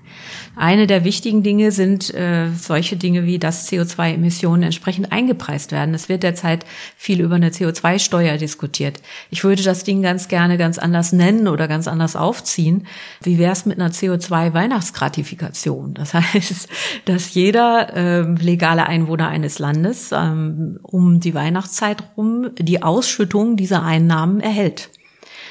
Eine der wichtigen Dinge sind äh, solche Dinge wie, dass CO2-Emissionen entsprechend eingepreist werden. Es wird derzeit viel über eine CO2-Steuer diskutiert. Ich würde das Ding ganz gerne ganz anders nennen oder ganz anders aufziehen. Wie wäre es mit einer CO2-Weihnachtsgratifikation? Das heißt, dass jeder äh, legale Einwohner eines Landes ähm, um die Weihnachtszeit rum die Ausschüttung dieser Einnahmen erhält.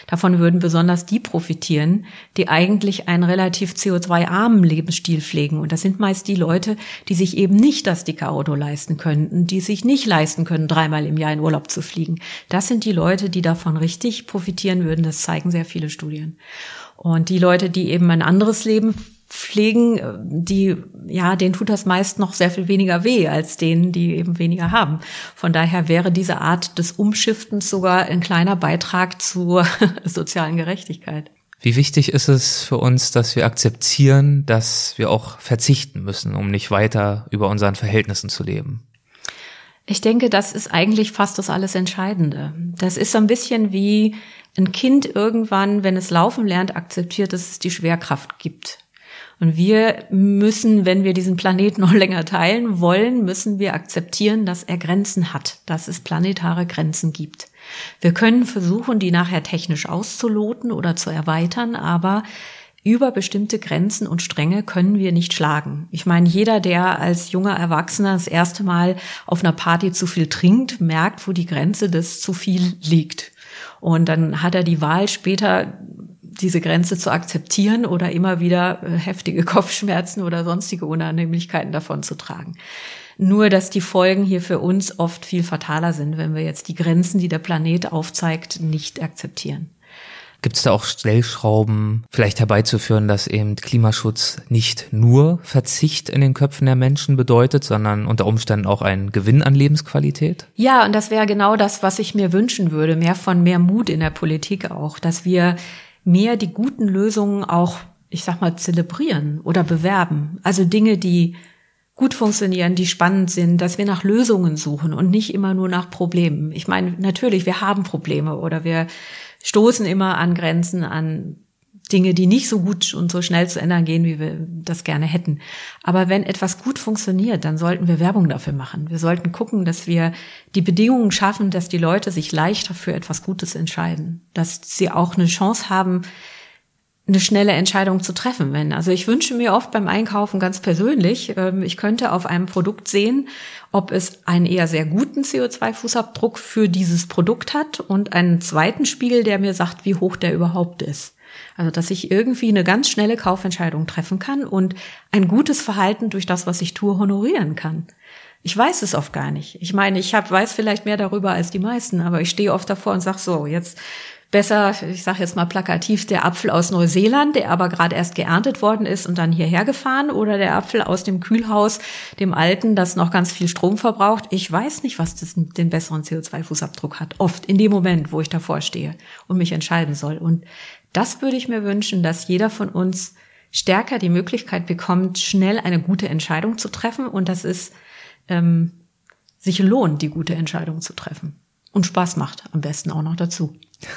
Davon würden besonders die profitieren, die eigentlich einen relativ CO2-armen Lebensstil pflegen. Und das sind meist die Leute, die sich eben nicht das dicke Auto leisten könnten, die sich nicht leisten können, dreimal im Jahr in Urlaub zu fliegen. Das sind die Leute, die davon richtig profitieren würden. Das zeigen sehr viele Studien. Und die Leute, die eben ein anderes Leben pflegen, die, ja, denen tut das meist noch sehr viel weniger weh als denen, die eben weniger haben. Von daher wäre diese Art des Umschiftens sogar ein kleiner Beitrag zur sozialen Gerechtigkeit. Wie wichtig ist es für uns, dass wir akzeptieren, dass wir auch verzichten müssen, um nicht weiter über unseren Verhältnissen zu leben? Ich denke, das ist eigentlich fast das alles Entscheidende. Das ist so ein bisschen wie ein Kind irgendwann, wenn es laufen lernt, akzeptiert, dass es die Schwerkraft gibt. Und wir müssen, wenn wir diesen Planeten noch länger teilen wollen, müssen wir akzeptieren, dass er Grenzen hat, dass es planetare Grenzen gibt. Wir können versuchen, die nachher technisch auszuloten oder zu erweitern, aber über bestimmte Grenzen und Stränge können wir nicht schlagen. Ich meine, jeder, der als junger Erwachsener das erste Mal auf einer Party zu viel trinkt, merkt, wo die Grenze des zu viel liegt. Und dann hat er die Wahl später, diese Grenze zu akzeptieren oder immer wieder äh, heftige Kopfschmerzen oder sonstige Unannehmlichkeiten davon zu tragen. Nur, dass die Folgen hier für uns oft viel fataler sind, wenn wir jetzt die Grenzen, die der Planet aufzeigt, nicht akzeptieren. Gibt es da auch Stellschrauben, vielleicht herbeizuführen, dass eben Klimaschutz nicht nur Verzicht in den Köpfen der Menschen bedeutet, sondern unter Umständen auch ein Gewinn an Lebensqualität? Ja, und das wäre genau das, was ich mir wünschen würde. Mehr von mehr Mut in der Politik auch, dass wir mehr die guten Lösungen auch, ich sag mal, zelebrieren oder bewerben. Also Dinge, die gut funktionieren, die spannend sind, dass wir nach Lösungen suchen und nicht immer nur nach Problemen. Ich meine, natürlich, wir haben Probleme oder wir stoßen immer an Grenzen, an Dinge, die nicht so gut und so schnell zu ändern gehen, wie wir das gerne hätten. Aber wenn etwas gut funktioniert, dann sollten wir Werbung dafür machen. Wir sollten gucken, dass wir die Bedingungen schaffen, dass die Leute sich leichter für etwas Gutes entscheiden, dass sie auch eine Chance haben, eine schnelle Entscheidung zu treffen. Wenn, also ich wünsche mir oft beim Einkaufen ganz persönlich, ähm, ich könnte auf einem Produkt sehen, ob es einen eher sehr guten CO2-Fußabdruck für dieses Produkt hat und einen zweiten Spiegel, der mir sagt, wie hoch der überhaupt ist. Also, dass ich irgendwie eine ganz schnelle Kaufentscheidung treffen kann und ein gutes Verhalten durch das, was ich tue, honorieren kann. Ich weiß es oft gar nicht. Ich meine, ich hab, weiß vielleicht mehr darüber als die meisten, aber ich stehe oft davor und sage so, jetzt besser, ich sage jetzt mal plakativ, der Apfel aus Neuseeland, der aber gerade erst geerntet worden ist und dann hierher gefahren, oder der Apfel aus dem Kühlhaus, dem alten, das noch ganz viel Strom verbraucht. Ich weiß nicht, was das, den besseren CO2-Fußabdruck hat. Oft in dem Moment, wo ich davor stehe und mich entscheiden soll. Und das würde ich mir wünschen, dass jeder von uns stärker die Möglichkeit bekommt, schnell eine gute Entscheidung zu treffen und dass es ähm, sich lohnt, die gute Entscheidung zu treffen. Und Spaß macht am besten auch noch dazu.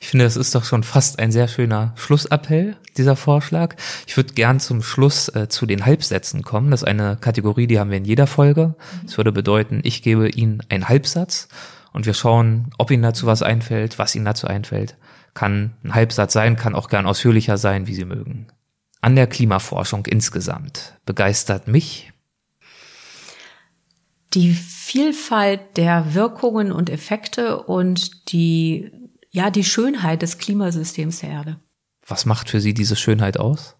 Ich finde, das ist doch schon fast ein sehr schöner Schlussappell, dieser Vorschlag. Ich würde gern zum Schluss äh, zu den Halbsätzen kommen. Das ist eine Kategorie, die haben wir in jeder Folge. Das würde bedeuten, ich gebe Ihnen einen Halbsatz und wir schauen, ob Ihnen dazu was einfällt, was Ihnen dazu einfällt. Kann ein Halbsatz sein, kann auch gern ausführlicher sein, wie Sie mögen. An der Klimaforschung insgesamt begeistert mich die Vielfalt der Wirkungen und Effekte und die ja, die Schönheit des Klimasystems der Erde. Was macht für Sie diese Schönheit aus?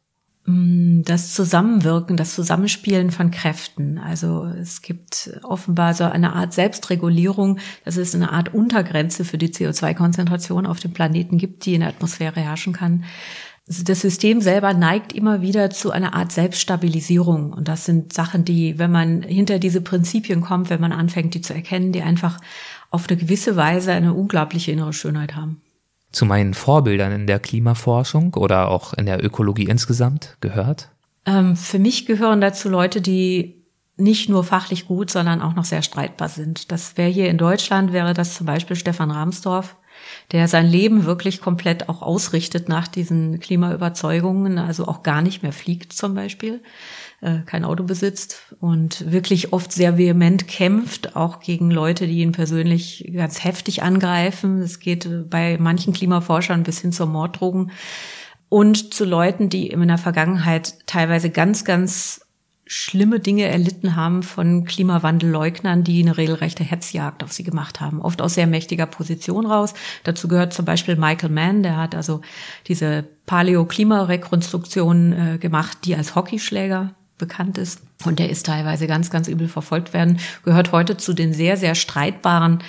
Mm, das Zusammenwirken, das Zusammenspielen von Kräften. Also es gibt offenbar so eine Art Selbstregulierung, dass es eine Art Untergrenze für die CO2-Konzentration auf dem Planeten gibt, die in der Atmosphäre herrschen kann. Also das System selber neigt immer wieder zu einer Art Selbststabilisierung. Und das sind Sachen, die, wenn man hinter diese Prinzipien kommt, wenn man anfängt, die zu erkennen, die einfach auf eine gewisse Weise eine unglaubliche innere Schönheit haben. Zu meinen Vorbildern in der Klimaforschung oder auch in der Ökologie insgesamt gehört? Ähm, für mich gehören dazu Leute, die nicht nur fachlich gut, sondern auch noch sehr streitbar sind. Das wäre hier in Deutschland, wäre das zum Beispiel Stefan Rahmsdorf, der sein Leben wirklich komplett auch ausrichtet nach diesen Klimaüberzeugungen, also auch gar nicht mehr fliegt zum Beispiel. Äh, kein Auto besitzt und wirklich oft sehr vehement kämpft, auch gegen Leute, die ihn persönlich ganz heftig angreifen. Es geht äh, bei manchen Klimaforschern bis hin zur Morddrogen und zu Leuten, die in der Vergangenheit teilweise ganz, ganz schlimme Dinge erlitten haben von Klimawandelleugnern, die eine regelrechte Hetzjagd auf sie gemacht haben, oft aus sehr mächtiger Position raus. Dazu gehört zum Beispiel Michael Mann, der hat also diese Paleo-Klimarekonstruktion äh, gemacht, die als Hockeyschläger bekannt ist. Und der ist teilweise ganz, ganz übel verfolgt werden, gehört heute zu den sehr, sehr streitbaren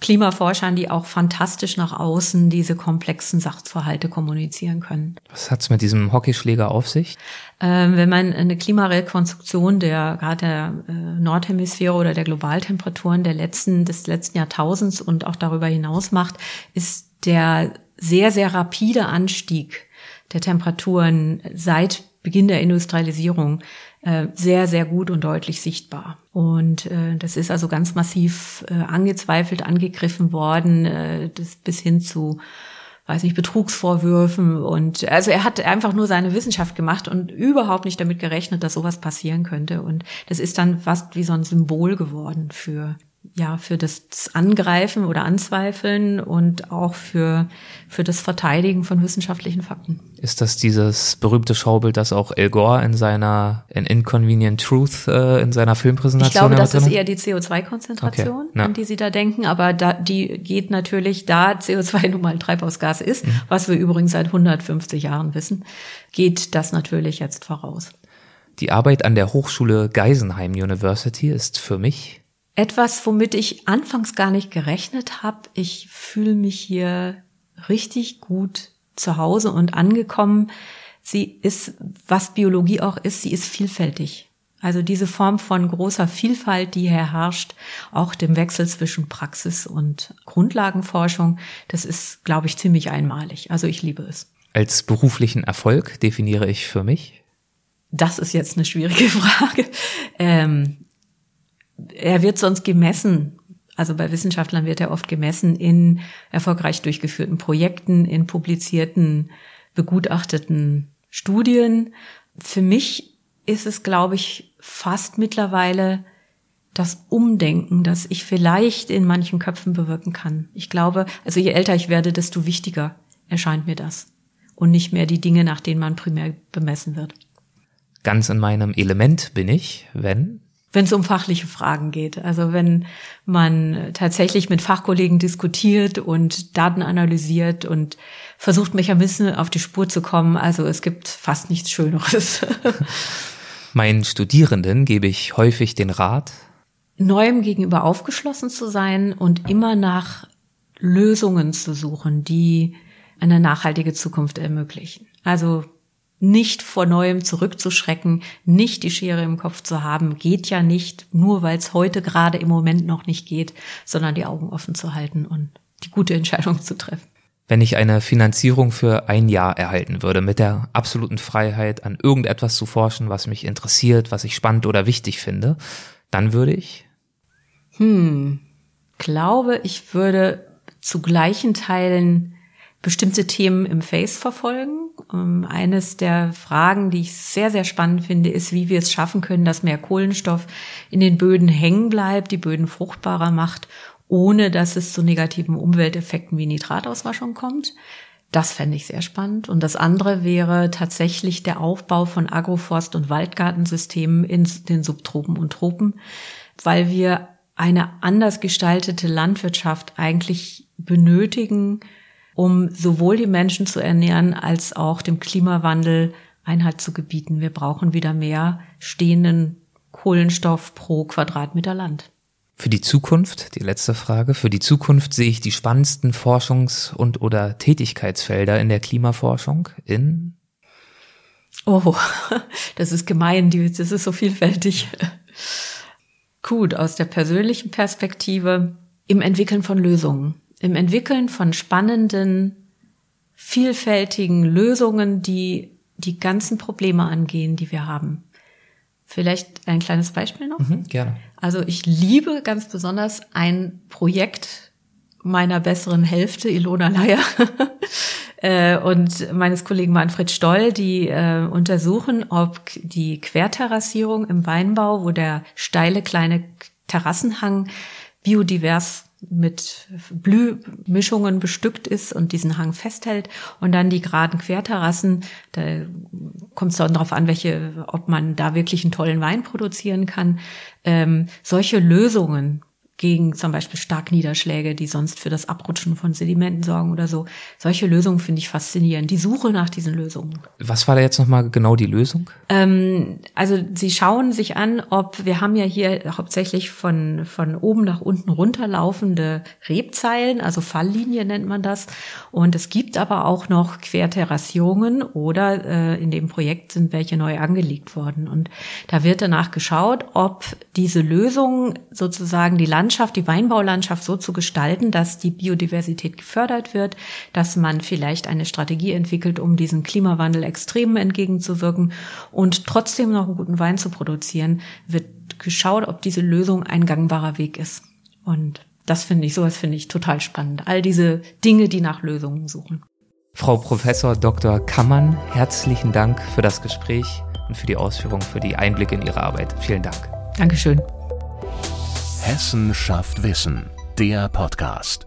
Klimaforschern, die auch fantastisch nach außen diese komplexen Sachverhalte kommunizieren können. Was hat's mit diesem Hockeyschläger auf sich? Ähm, wenn man eine Klimarekonstruktion der gerade der äh, Nordhemisphäre oder der Globaltemperaturen der letzten des letzten Jahrtausends und auch darüber hinaus macht, ist der sehr sehr rapide Anstieg der Temperaturen seit Beginn der Industrialisierung äh, sehr, sehr gut und deutlich sichtbar. Und äh, das ist also ganz massiv äh, angezweifelt, angegriffen worden, äh, das bis hin zu weiß nicht, Betrugsvorwürfen und also er hat einfach nur seine Wissenschaft gemacht und überhaupt nicht damit gerechnet, dass sowas passieren könnte. Und das ist dann fast wie so ein Symbol geworden für ja, für das Angreifen oder Anzweifeln und auch für, für das Verteidigen von wissenschaftlichen Fakten. Ist das dieses berühmte Schaubild, das auch El Gore in seiner in Inconvenient Truth äh, in seiner Filmpräsentation Ich glaube, das ist eher die CO2-Konzentration, okay. an die Sie da denken, aber da, die geht natürlich, da CO2 nun mal ein Treibhausgas ist, mhm. was wir übrigens seit 150 Jahren wissen, geht das natürlich jetzt voraus. Die Arbeit an der Hochschule Geisenheim University ist für mich etwas, womit ich anfangs gar nicht gerechnet habe. Ich fühle mich hier richtig gut zu Hause und angekommen. Sie ist, was Biologie auch ist, sie ist vielfältig. Also diese Form von großer Vielfalt, die hier herrscht, auch dem Wechsel zwischen Praxis und Grundlagenforschung, das ist, glaube ich, ziemlich einmalig. Also ich liebe es. Als beruflichen Erfolg definiere ich für mich? Das ist jetzt eine schwierige Frage. Ähm, er wird sonst gemessen. Also bei Wissenschaftlern wird er oft gemessen in erfolgreich durchgeführten Projekten, in publizierten, begutachteten Studien. Für mich ist es, glaube ich, fast mittlerweile das Umdenken, das ich vielleicht in manchen Köpfen bewirken kann. Ich glaube, also je älter ich werde, desto wichtiger erscheint mir das. Und nicht mehr die Dinge, nach denen man primär bemessen wird. Ganz in meinem Element bin ich, wenn wenn es um fachliche Fragen geht. Also wenn man tatsächlich mit Fachkollegen diskutiert und Daten analysiert und versucht, Mechanismen auf die Spur zu kommen. Also es gibt fast nichts Schöneres. Meinen Studierenden gebe ich häufig den Rat, Neuem gegenüber aufgeschlossen zu sein und immer nach Lösungen zu suchen, die eine nachhaltige Zukunft ermöglichen. Also nicht vor Neuem zurückzuschrecken, nicht die Schere im Kopf zu haben, geht ja nicht, nur weil es heute gerade im Moment noch nicht geht, sondern die Augen offen zu halten und die gute Entscheidung zu treffen. Wenn ich eine Finanzierung für ein Jahr erhalten würde, mit der absoluten Freiheit, an irgendetwas zu forschen, was mich interessiert, was ich spannend oder wichtig finde, dann würde ich? Hm, glaube, ich würde zu gleichen Teilen bestimmte Themen im Face verfolgen. Ähm, eines der Fragen, die ich sehr, sehr spannend finde, ist, wie wir es schaffen können, dass mehr Kohlenstoff in den Böden hängen bleibt, die Böden fruchtbarer macht, ohne dass es zu negativen Umwelteffekten wie Nitratauswaschung kommt. Das fände ich sehr spannend. Und das andere wäre tatsächlich der Aufbau von Agroforst- und Waldgartensystemen in den Subtropen und Tropen, weil wir eine anders gestaltete Landwirtschaft eigentlich benötigen, um sowohl die Menschen zu ernähren als auch dem Klimawandel Einhalt zu gebieten. Wir brauchen wieder mehr stehenden Kohlenstoff pro Quadratmeter Land. Für die Zukunft, die letzte Frage, für die Zukunft sehe ich die spannendsten Forschungs- und oder Tätigkeitsfelder in der Klimaforschung in Oh, das ist gemein, das ist so vielfältig. Gut, aus der persönlichen Perspektive im Entwickeln von Lösungen im Entwickeln von spannenden, vielfältigen Lösungen, die die ganzen Probleme angehen, die wir haben. Vielleicht ein kleines Beispiel noch? Mhm, gerne. Also ich liebe ganz besonders ein Projekt meiner besseren Hälfte, Ilona Leier, äh, und meines Kollegen Manfred Stoll, die äh, untersuchen, ob die Querterrassierung im Weinbau, wo der steile kleine Terrassenhang biodivers mit Blühmischungen bestückt ist und diesen Hang festhält und dann die geraden Querterrassen, da kommt es dann darauf an, welche, ob man da wirklich einen tollen Wein produzieren kann. Ähm, solche Lösungen gegen zum Beispiel Starkniederschläge, die sonst für das Abrutschen von Sedimenten sorgen oder so. Solche Lösungen finde ich faszinierend. Die Suche nach diesen Lösungen. Was war da jetzt nochmal genau die Lösung? Ähm, also sie schauen sich an, ob wir haben ja hier hauptsächlich von, von oben nach unten runterlaufende Rebzeilen, also Falllinie nennt man das. Und es gibt aber auch noch Querterrassierungen oder äh, in dem Projekt sind welche neu angelegt worden. Und da wird danach geschaut, ob diese Lösungen sozusagen die Land Landschaft, die Weinbaulandschaft so zu gestalten, dass die Biodiversität gefördert wird, dass man vielleicht eine Strategie entwickelt, um diesen Klimawandel extremen entgegenzuwirken und trotzdem noch einen guten Wein zu produzieren, wird geschaut, ob diese Lösung ein gangbarer Weg ist. Und das finde ich, sowas finde ich total spannend. All diese Dinge, die nach Lösungen suchen. Frau Professor Dr. Kammann, herzlichen Dank für das Gespräch und für die Ausführung, für die Einblicke in Ihre Arbeit. Vielen Dank. Dankeschön. Hessen schafft Wissen, der Podcast.